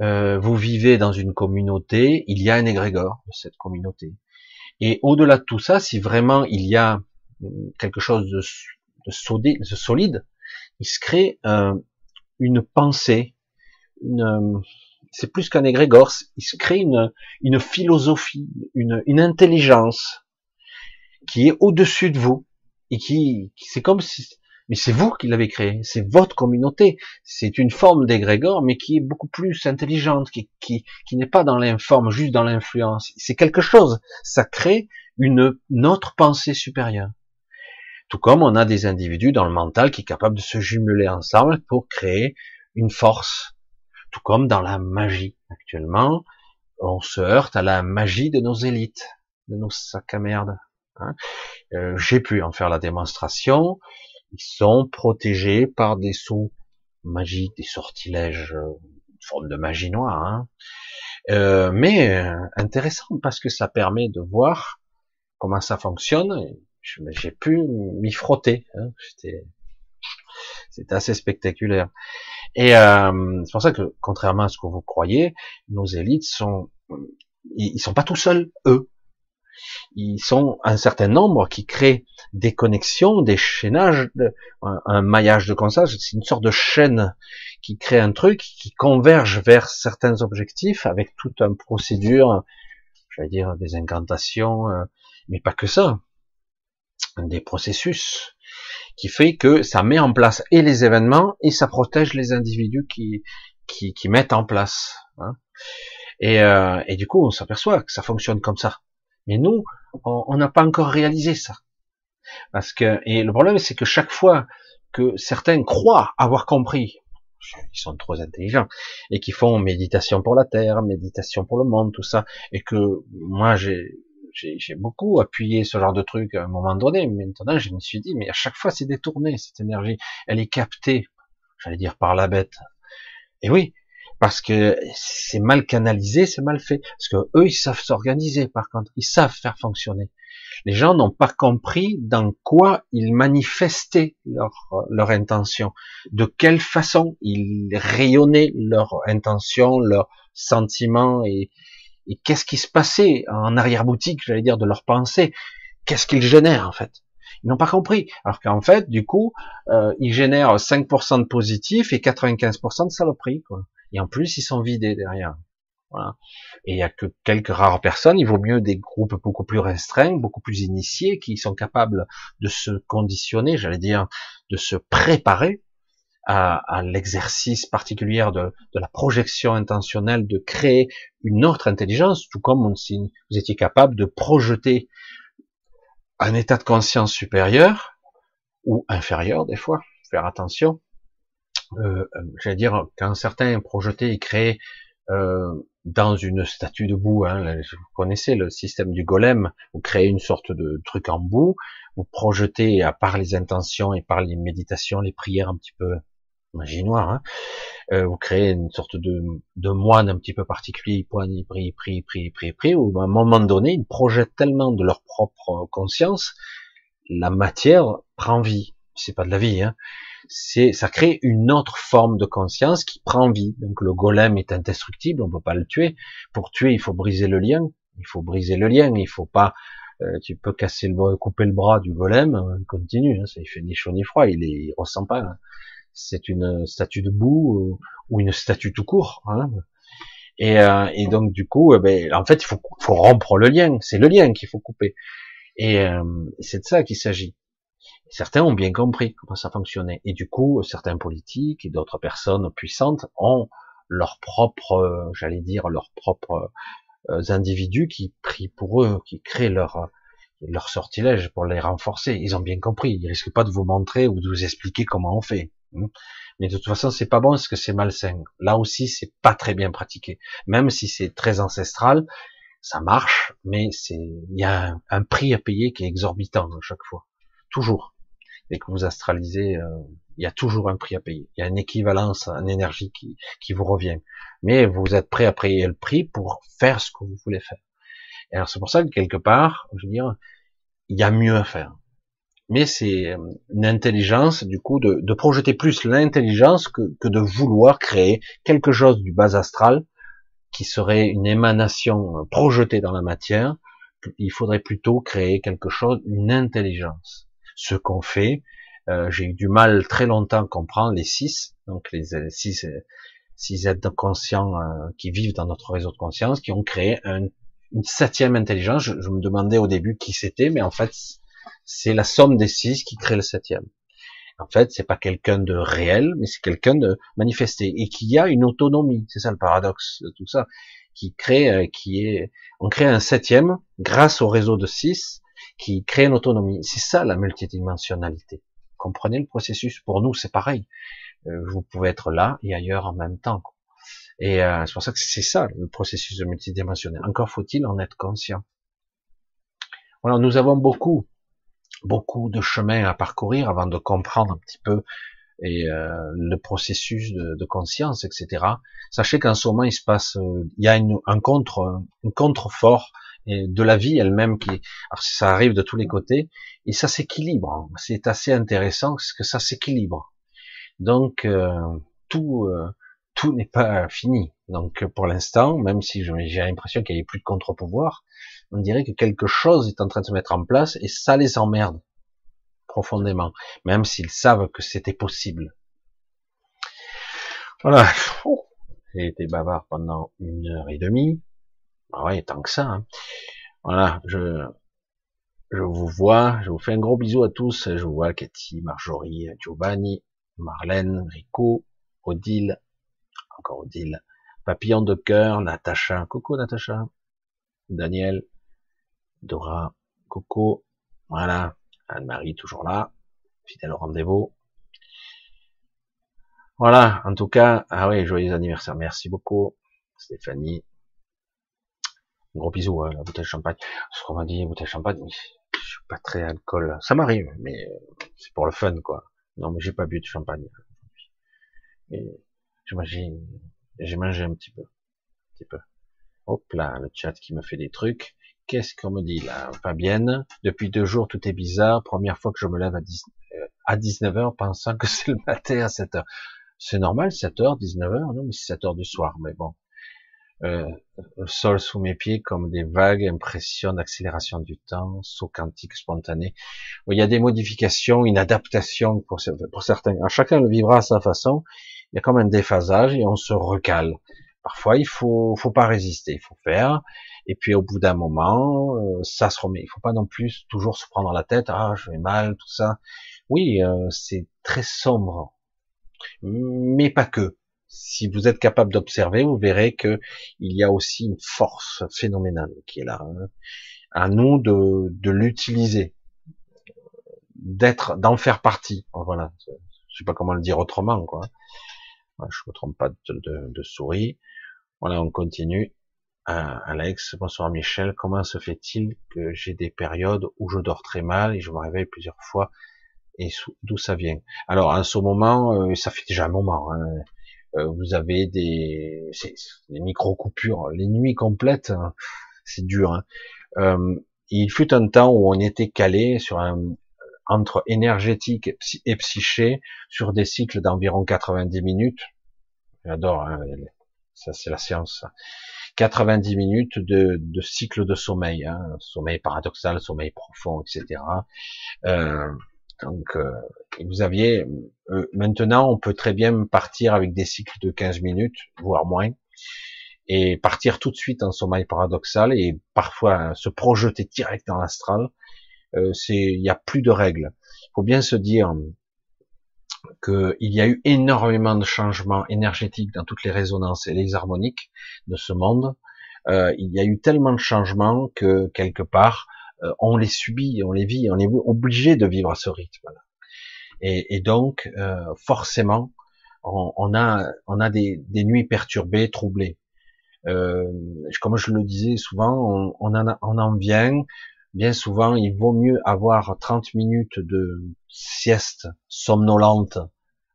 euh, vous vivez dans une communauté, il y a un égrégore de cette communauté Et au-delà de tout ça, si vraiment il y a quelque chose de, de, solide, il se crée une pensée, une, c'est plus qu'un égrégore, il se crée une, philosophie, une intelligence qui est au-dessus de vous et qui, c'est comme si, mais c'est vous qui l'avez créé, c'est votre communauté, c'est une forme d'égrégore, mais qui est beaucoup plus intelligente, qui, qui, qui n'est pas dans l'informe, juste dans l'influence. C'est quelque chose, ça crée une, autre pensée supérieure. Tout comme on a des individus dans le mental qui sont capables de se jumeler ensemble pour créer une force. Tout comme dans la magie. Actuellement, on se heurte à la magie de nos élites, de nos sacs à merde. Hein. Euh, j'ai pu en faire la démonstration. Ils sont protégés par des sous magiques, des sortilèges, euh, une forme de magie noire. Hein. Euh, mais euh, intéressant parce que ça permet de voir comment ça fonctionne. J'ai pu m'y frotter. Hein. C'était assez spectaculaire. Et euh, c'est pour ça que, contrairement à ce que vous croyez, nos élites sont, ils, sont pas tout seuls, eux. Ils sont un certain nombre qui créent des connexions, des chaînages, un, maillage de conscience. C'est une sorte de chaîne qui crée un truc qui converge vers certains objectifs avec toute une procédure, j'allais dire des incantations, euh, mais pas que ça, des processus qui fait que ça met en place et les événements et ça protège les individus qui qui, qui mettent en place. Hein. Et, euh, et, du coup, on s'aperçoit que ça fonctionne comme ça. Mais nous, on n'a pas encore réalisé ça. Parce que et le problème, c'est que chaque fois que certains croient avoir compris, ils sont trop intelligents, et qui font méditation pour la terre, méditation pour le monde, tout ça, et que moi j'ai j'ai beaucoup appuyé ce genre de truc à un moment donné. Mais maintenant, je me suis dit, mais à chaque fois, c'est détourné, cette énergie. Elle est captée, j'allais dire, par la bête. Et oui, parce que c'est mal canalisé, c'est mal fait. Parce que eux, ils savent s'organiser, par contre. Ils savent faire fonctionner. Les gens n'ont pas compris dans quoi ils manifestaient leur, leur intention, de quelle façon ils rayonnaient leur intention, leurs sentiments et, et qu'est-ce qui se passait en arrière-boutique, j'allais dire, de leur pensée Qu'est-ce qu'ils génèrent en fait? Ils n'ont pas compris. Alors qu'en fait, du coup, euh, ils génèrent 5% de positif et 95% de saloperie. Quoi. Et en plus, ils sont vidés derrière. Voilà. Et il y a que quelques rares personnes, il vaut mieux des groupes beaucoup plus restreints, beaucoup plus initiés, qui sont capables de se conditionner, j'allais dire, de se préparer à, l'exercice particulier de, la projection intentionnelle, de créer une autre intelligence, tout comme si vous étiez capable de projeter un état de conscience supérieur ou inférieur des fois, faire attention. Euh, J'allais dire, quand certains projetaient et créaient euh, dans une statue de boue, hein, vous connaissez le système du golem, vous créez une sorte de truc en boue, vous projetez à part les intentions et par les méditations, les prières un petit peu magie noire, hein, euh, vous créez une sorte de, de moine un petit peu particulier, ils prient, ils prient, ils prient, ils prient, prient, où à un moment donné, ils projettent tellement de leur propre conscience, la matière prend vie. C'est pas de la vie, hein. C'est, ça crée une autre forme de conscience qui prend vie. Donc le golem est indestructible, on peut pas le tuer. Pour tuer, il faut briser le lien. Il faut briser le lien. Il faut pas, euh, tu peux casser le couper le bras du golem, hein, continue. Hein, ça il fait ni chaud ni froid. Il, est, il ressent pas. Hein c'est une statue de boue ou une statue tout court. Hein. Et, euh, et, donc du coup, euh, ben, en fait, il faut, faut rompre le lien. C'est le lien qu'il faut couper. Et euh, c'est de ça qu'il s'agit. Certains ont bien compris comment ça fonctionnait. Et du coup, certains politiques et d'autres personnes puissantes ont leurs propres, j'allais dire, leurs propres individus qui prient pour eux, qui créent leur leur sortilège pour les renforcer. Ils ont bien compris. Ils risquent pas de vous montrer ou de vous expliquer comment on fait. Hmm. Mais de toute façon, c'est pas bon parce que c'est malsain. Là aussi, c'est pas très bien pratiqué. Même si c'est très ancestral, ça marche, mais c'est, il y a un, prix à payer qui est exorbitant à chaque fois. Toujours. Et que vous astralisez, euh, il y a toujours un prix à payer. Il y a une équivalence en énergie qui, qui vous revient. Mais vous êtes prêt à payer le prix pour faire ce que vous voulez faire. Et alors c'est pour ça que quelque part, je veux dire, il y a mieux à faire mais c'est euh, une intelligence, du coup, de, de projeter plus l'intelligence que, que, de vouloir créer quelque chose du bas astral qui serait une émanation euh, projetée dans la matière il faudrait plutôt créer quelque chose, une intelligence. Ce qu'on fait, euh, j'ai eu du mal très longtemps à comprendre les six, donc les six, six êtres conscients euh, qui vivent dans notre réseau de conscience, qui ont créé un, une septième intelligence. Je, je, me demandais au début qui c'était, mais en fait, c'est la somme des six qui crée le septième. En fait, c'est pas quelqu'un de réel, mais c'est quelqu'un de manifesté et qui a une autonomie. C'est ça le paradoxe de tout ça, qui crée, euh, qui est, on crée un septième grâce au réseau de six qui crée une autonomie. C'est ça la multidimensionnalité. Comprenez le processus. Pour nous, c'est pareil. Euh, vous pouvez être là et ailleurs en même temps. Et euh, c'est pour ça que c'est ça le processus de multidimensionnel. Encore faut-il en être conscient. Voilà, nous avons beaucoup beaucoup de chemin à parcourir avant de comprendre un petit peu euh, le processus de, de, conscience, etc. Sachez qu'en ce moment, il se passe, euh, il y a une, un contre, un contrefort de la vie elle-même qui, alors ça arrive de tous les côtés et ça s'équilibre. C'est assez intéressant parce que ça s'équilibre. Donc euh, tout, euh, tout n'est pas fini. Donc pour l'instant, même si j'ai l'impression qu'il n'y a plus de contre-pouvoir, on dirait que quelque chose est en train de se mettre en place et ça les emmerde profondément, même s'ils savent que c'était possible. Voilà. J'ai été bavard pendant une heure et demie. Ah ouais, tant que ça. Hein. Voilà, je, je vous vois, je vous fais un gros bisou à tous. Je vous vois Cathy, Marjorie, Giovanni, Marlène, Rico, Odile, encore Odile, Papillon de cœur, Natacha, coucou Natacha, Daniel, Dora, Coco, voilà, Anne-Marie toujours là, fidèle au rendez-vous. Voilà, en tout cas, ah oui, joyeux anniversaire, merci beaucoup, Stéphanie. Gros bisou, hein, la bouteille de champagne. Ce qu'on m'a dit, bouteille de champagne, je suis pas très alcool. Ça m'arrive, mais euh, c'est pour le fun, quoi. Non, mais j'ai pas bu de champagne. Et j'imagine, j'ai mangé un petit peu, un petit peu. Hop là, le chat qui me fait des trucs. Qu'est-ce qu'on me dit là Fabienne, depuis deux jours tout est bizarre. Première fois que je me lève à, 10, euh, à 19h pensant que c'est le matin à 7h. C'est normal, 7h, 19h, non mais c'est 7h du soir, mais bon. Euh, le sol sous mes pieds comme des vagues, impression d'accélération du temps, saut quantique spontané. Il y a des modifications, une adaptation pour, certains. chacun le vivra à sa façon. Il y a comme un déphasage et on se recale. Parfois, il faut, faut pas résister, il faut faire. Et puis au bout d'un moment, euh, ça se remet. Il faut pas non plus toujours se prendre la tête. Ah, je vais mal, tout ça. Oui, euh, c'est très sombre, mais pas que. Si vous êtes capable d'observer, vous verrez que il y a aussi une force phénoménale qui est là. Hein. À nous de, l'utiliser, d'être, d'en faire partie. Voilà. Je sais pas comment le dire autrement, quoi. Je me trompe pas de, de, de souris. Voilà, on continue. Alex, bonsoir Michel, comment se fait-il que j'ai des périodes où je dors très mal et je me réveille plusieurs fois et d'où ça vient? Alors en ce moment, euh, ça fait déjà un moment, hein. Euh, vous avez des, des micro-coupures, les nuits complètes, hein, c'est dur. Hein. Euh, il fut un temps où on était calé sur un entre énergétique et psyché sur des cycles d'environ 90 minutes. J'adore, hein, ça c'est la science. 90 minutes de, de cycle de sommeil, hein, sommeil paradoxal, sommeil profond, etc. Euh, donc, euh, vous aviez, euh, maintenant, on peut très bien partir avec des cycles de 15 minutes, voire moins, et partir tout de suite en sommeil paradoxal et parfois se projeter direct dans l'astral. Euh, c'est, il n'y a plus de règles. Il faut bien se dire qu'il y a eu énormément de changements énergétiques dans toutes les résonances et les harmoniques de ce monde. Euh, il y a eu tellement de changements que quelque part, euh, on les subit, on les vit, on est obligé de vivre à ce rythme. -là. Et, et, donc, euh, forcément, on, on, a, on a des, des nuits perturbées, troublées. Euh, comme je le disais souvent, on, on, en, on en vient bien souvent, il vaut mieux avoir 30 minutes de sieste somnolente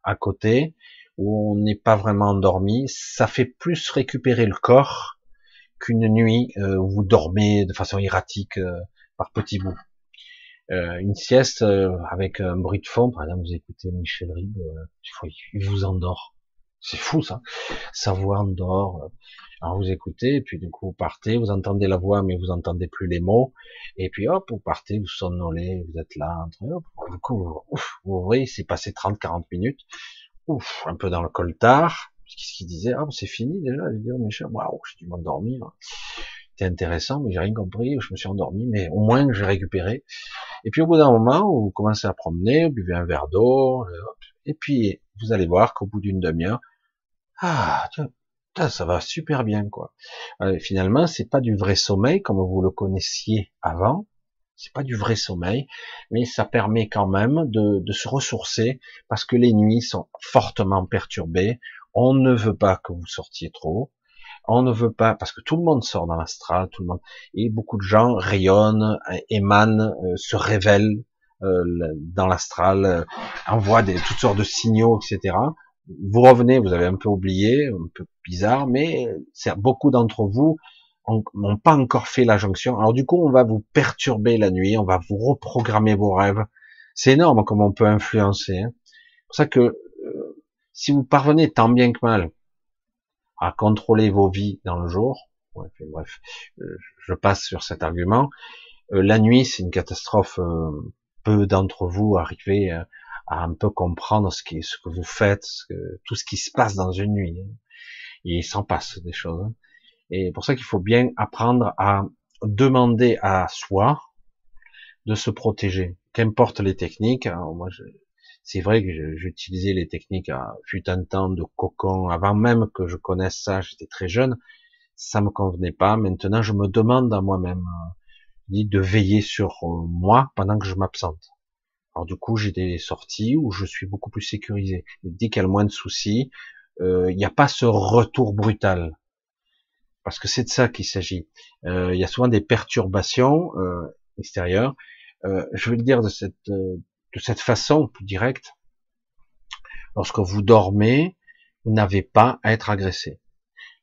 à côté, où on n'est pas vraiment endormi. Ça fait plus récupérer le corps qu'une nuit euh, où vous dormez de façon erratique euh, par petits bouts. Euh, une sieste avec un bruit de fond, par exemple, vous écoutez Michel Ribes, il vous endort. C'est fou ça. Sa voix endort. Alors vous écoutez, puis du coup vous partez, vous entendez la voix, mais vous entendez plus les mots, et puis hop, vous partez, vous somnolez, vous êtes là, hop, du coup, vous voyez, c'est passé 30-40 minutes, ouf, un peu dans le coltard, qu'est-ce qu'il disait, ah, c'est fini déjà, il dit, oh, mes chers, waouh, j'ai dû m'endormir, c'était intéressant, mais j'ai rien compris, je me suis endormi, mais au moins j'ai récupéré. Et puis au bout d'un moment, vous commencez à promener, vous buvez un verre d'eau, et puis vous allez voir qu'au bout d'une demi-heure, ah, ça va super bien, quoi. Euh, finalement, c'est pas du vrai sommeil comme vous le connaissiez avant. C'est pas du vrai sommeil, mais ça permet quand même de se ressourcer parce que les nuits sont fortement perturbées. On ne veut pas que vous sortiez trop. On ne veut pas, parce que tout le monde sort dans l'astral, tout le monde, et beaucoup de gens rayonnent, émanent, euh, se révèlent euh, dans l'astral, euh, envoient toutes sortes de signaux, etc vous revenez, vous avez un peu oublié, un peu bizarre, mais beaucoup d'entre vous n'ont pas encore fait la jonction. Alors du coup, on va vous perturber la nuit, on va vous reprogrammer vos rêves. C'est énorme comme on peut influencer. Hein. C'est pour ça que euh, si vous parvenez tant bien que mal à contrôler vos vies dans le jour, bref, euh, je passe sur cet argument. Euh, la nuit, c'est une catastrophe. peu d'entre vous arrivez à un peu comprendre ce, qui, ce que vous faites, ce que, tout ce qui se passe dans une nuit. Hein. Il s'en passe des choses. Hein. Et pour ça qu'il faut bien apprendre à demander à soi de se protéger, qu'importe les techniques. moi, c'est vrai que j'utilisais les techniques à fut un temps de cocon avant même que je connaisse ça. J'étais très jeune, ça me convenait pas. Maintenant, je me demande à moi-même euh, de veiller sur euh, moi pendant que je m'absente. Alors du coup, j'ai des sorties où je suis beaucoup plus sécurisé. Dès qu'il y a le moins de soucis, euh, il n'y a pas ce retour brutal. Parce que c'est de ça qu'il s'agit. Il y a souvent des perturbations extérieures. je vais le dire de cette, de cette façon plus directe. Lorsque vous dormez, vous n'avez pas à être agressé.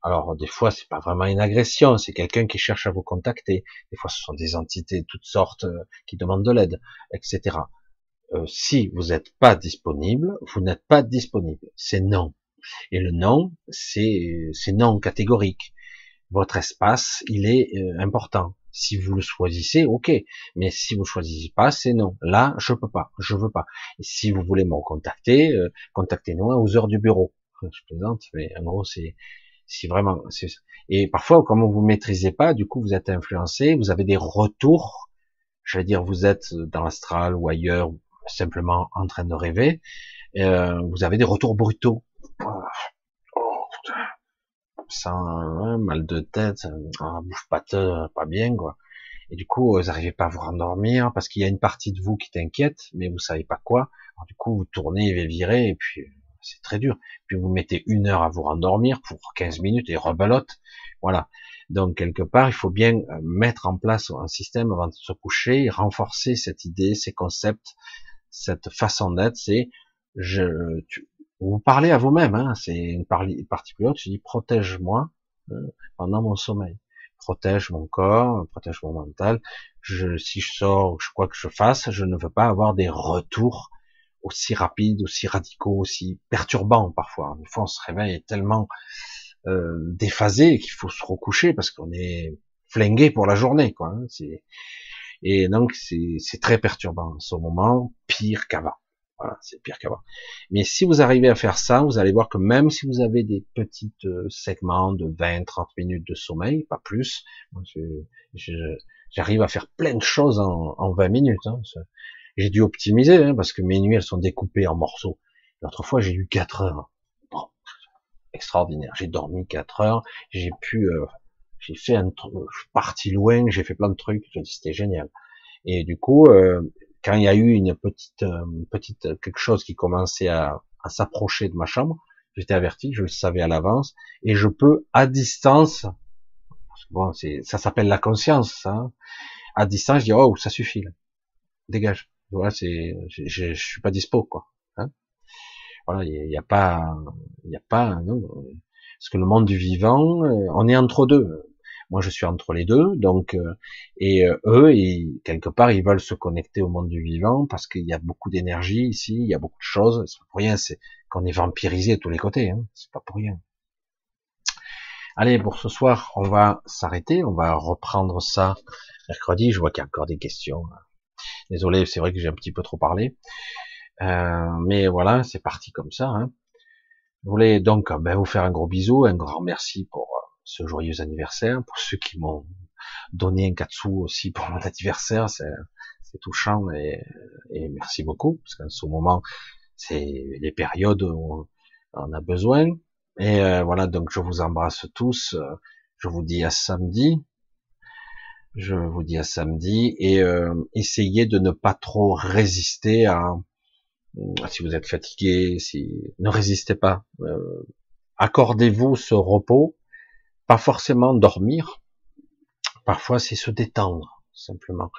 Alors des fois c'est pas vraiment une agression, c'est quelqu'un qui cherche à vous contacter. Des fois ce sont des entités de toutes sortes qui demandent de l'aide, etc. Euh, si vous n'êtes pas disponible, vous n'êtes pas disponible. C'est non. Et le non, c'est non catégorique. Votre espace, il est euh, important. Si vous le choisissez, ok. Mais si vous choisissez pas, c'est non. Là, je peux pas, je veux pas. Et si vous voulez me contacter, euh, contactez-nous aux heures du bureau. <laughs> Je plaisante, mais en gros, c'est c'est vraiment. Et parfois, comme vous maîtrisez pas, du coup, vous êtes influencé, vous avez des retours. Je veux dire, vous êtes dans l'astral ou ailleurs, simplement en train de rêver, euh, vous avez des retours brutaux. Mal de tête, un bouche pas, pas bien, quoi. Et du coup, vous n'arrivez pas à vous rendormir parce qu'il y a une partie de vous qui t'inquiète, mais vous savez pas quoi. du coup, vous tournez et virez, et puis c'est très dur. Puis vous mettez une heure à vous rendormir pour 15 minutes et rebelote. Voilà. Donc quelque part, il faut bien mettre en place un système avant de se coucher, renforcer cette idée, ces concepts, cette façon d'être, c'est je, tu, vous parlez à vous-même, hein, c'est une partie plus haute, je dis protège-moi euh, pendant mon sommeil, protège mon corps, protège mon mental. Je, si je sors, je crois que je fasse, je ne veux pas avoir des retours aussi rapides, aussi radicaux, aussi perturbants parfois. Des fois, on se réveille tellement euh, déphasé qu'il faut se recoucher parce qu'on est flingué pour la journée, quoi. Hein, et donc, c'est très perturbant en ce moment, pire qu'avant. Voilà, c'est pire qu'avant. Mais si vous arrivez à faire ça, vous allez voir que même si vous avez des petits euh, segments de 20-30 minutes de sommeil, pas plus, j'arrive à faire plein de choses en, en 20 minutes. Hein. J'ai dû optimiser, hein, parce que mes nuits, elles sont découpées en morceaux. L'autre fois, j'ai eu 4 heures. Extraordinaire. J'ai dormi 4 heures, j'ai pu euh, j'ai fait un truc, je suis parti loin, j'ai fait plein de trucs, c'était génial. Et du coup, euh, quand il y a eu une petite, euh, petite quelque chose qui commençait à, s'approcher de ma chambre, j'étais averti, je le savais à l'avance, et je peux à distance, bon, ça s'appelle la conscience, hein. à distance, je dis oh, ça suffit, là. dégage. Voilà, c'est, je, je, suis pas dispo, quoi. Hein voilà, il n'y a, a, pas, il n'y a pas, non, parce que le monde du vivant, euh, on est entre deux. Moi, je suis entre les deux, donc euh, et euh, eux, ils, quelque part, ils veulent se connecter au monde du vivant parce qu'il y a beaucoup d'énergie ici, il y a beaucoup de choses. C'est pour rien. C'est qu'on est vampirisé de tous les côtés, hein, c'est pas pour rien. Allez, pour ce soir, on va s'arrêter, on va reprendre ça mercredi. Je vois qu'il y a encore des questions. Désolé, c'est vrai que j'ai un petit peu trop parlé. Euh, mais voilà, c'est parti comme ça. Hein. Je voulais donc ben, vous faire un gros bisou, un grand merci pour euh, ce joyeux anniversaire, pour ceux qui m'ont donné un katsu aussi pour mon <laughs> anniversaire, c'est touchant et, et, merci beaucoup, parce qu'en ce moment, c'est les périodes où on a besoin. Et euh, voilà, donc je vous embrasse tous, je vous dis à samedi, je vous dis à samedi, et euh, essayez de ne pas trop résister à si vous êtes fatigué, si ne résistez pas, euh, accordez-vous ce repos, pas forcément dormir. Parfois, c'est se détendre simplement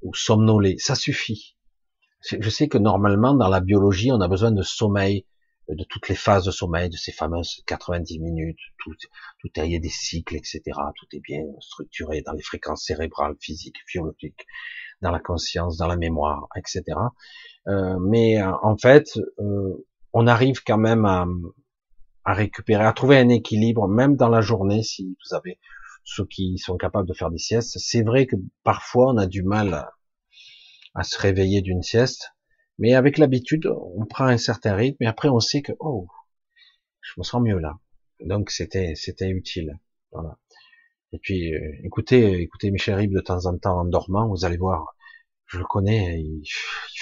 ou somnoler, ça suffit. Je sais que normalement dans la biologie, on a besoin de sommeil, de toutes les phases de sommeil, de ces fameuses 90 minutes, tout, tout il y a des cycles, etc. Tout est bien structuré dans les fréquences cérébrales, physiques, biologiques, dans la conscience, dans la mémoire, etc. Euh, mais euh, en fait, euh, on arrive quand même à, à, récupérer, à trouver un équilibre, même dans la journée, si vous avez ceux qui sont capables de faire des siestes. C'est vrai que parfois on a du mal à, se réveiller d'une sieste, mais avec l'habitude, on prend un certain rythme et après on sait que oh, je me sens mieux là. Donc c'était c'était utile. Voilà. Et puis écoutez écoutez Michel Rib de temps en temps en dormant, vous allez voir je le connais, il,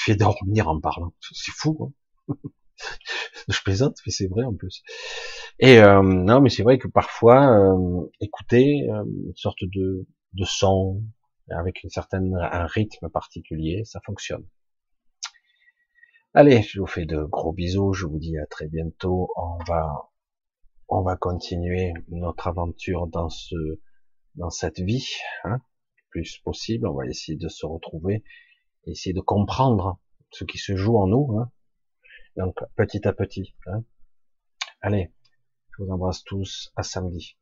fait <laughs> dormir en parlant. C'est fou. Hein <laughs> je plaisante, mais c'est vrai en plus. Et euh, non, mais c'est vrai que parfois, euh, écouter euh, une sorte de, de son avec une certaine un rythme particulier, ça fonctionne. Allez, je vous fais de gros bisous. Je vous dis à très bientôt. On va on va continuer notre aventure dans ce dans cette vie. Hein plus possible. On va essayer de se retrouver, essayer de comprendre ce qui se joue en nous. Hein. Donc petit à petit. Hein. Allez, je vous embrasse tous. À samedi.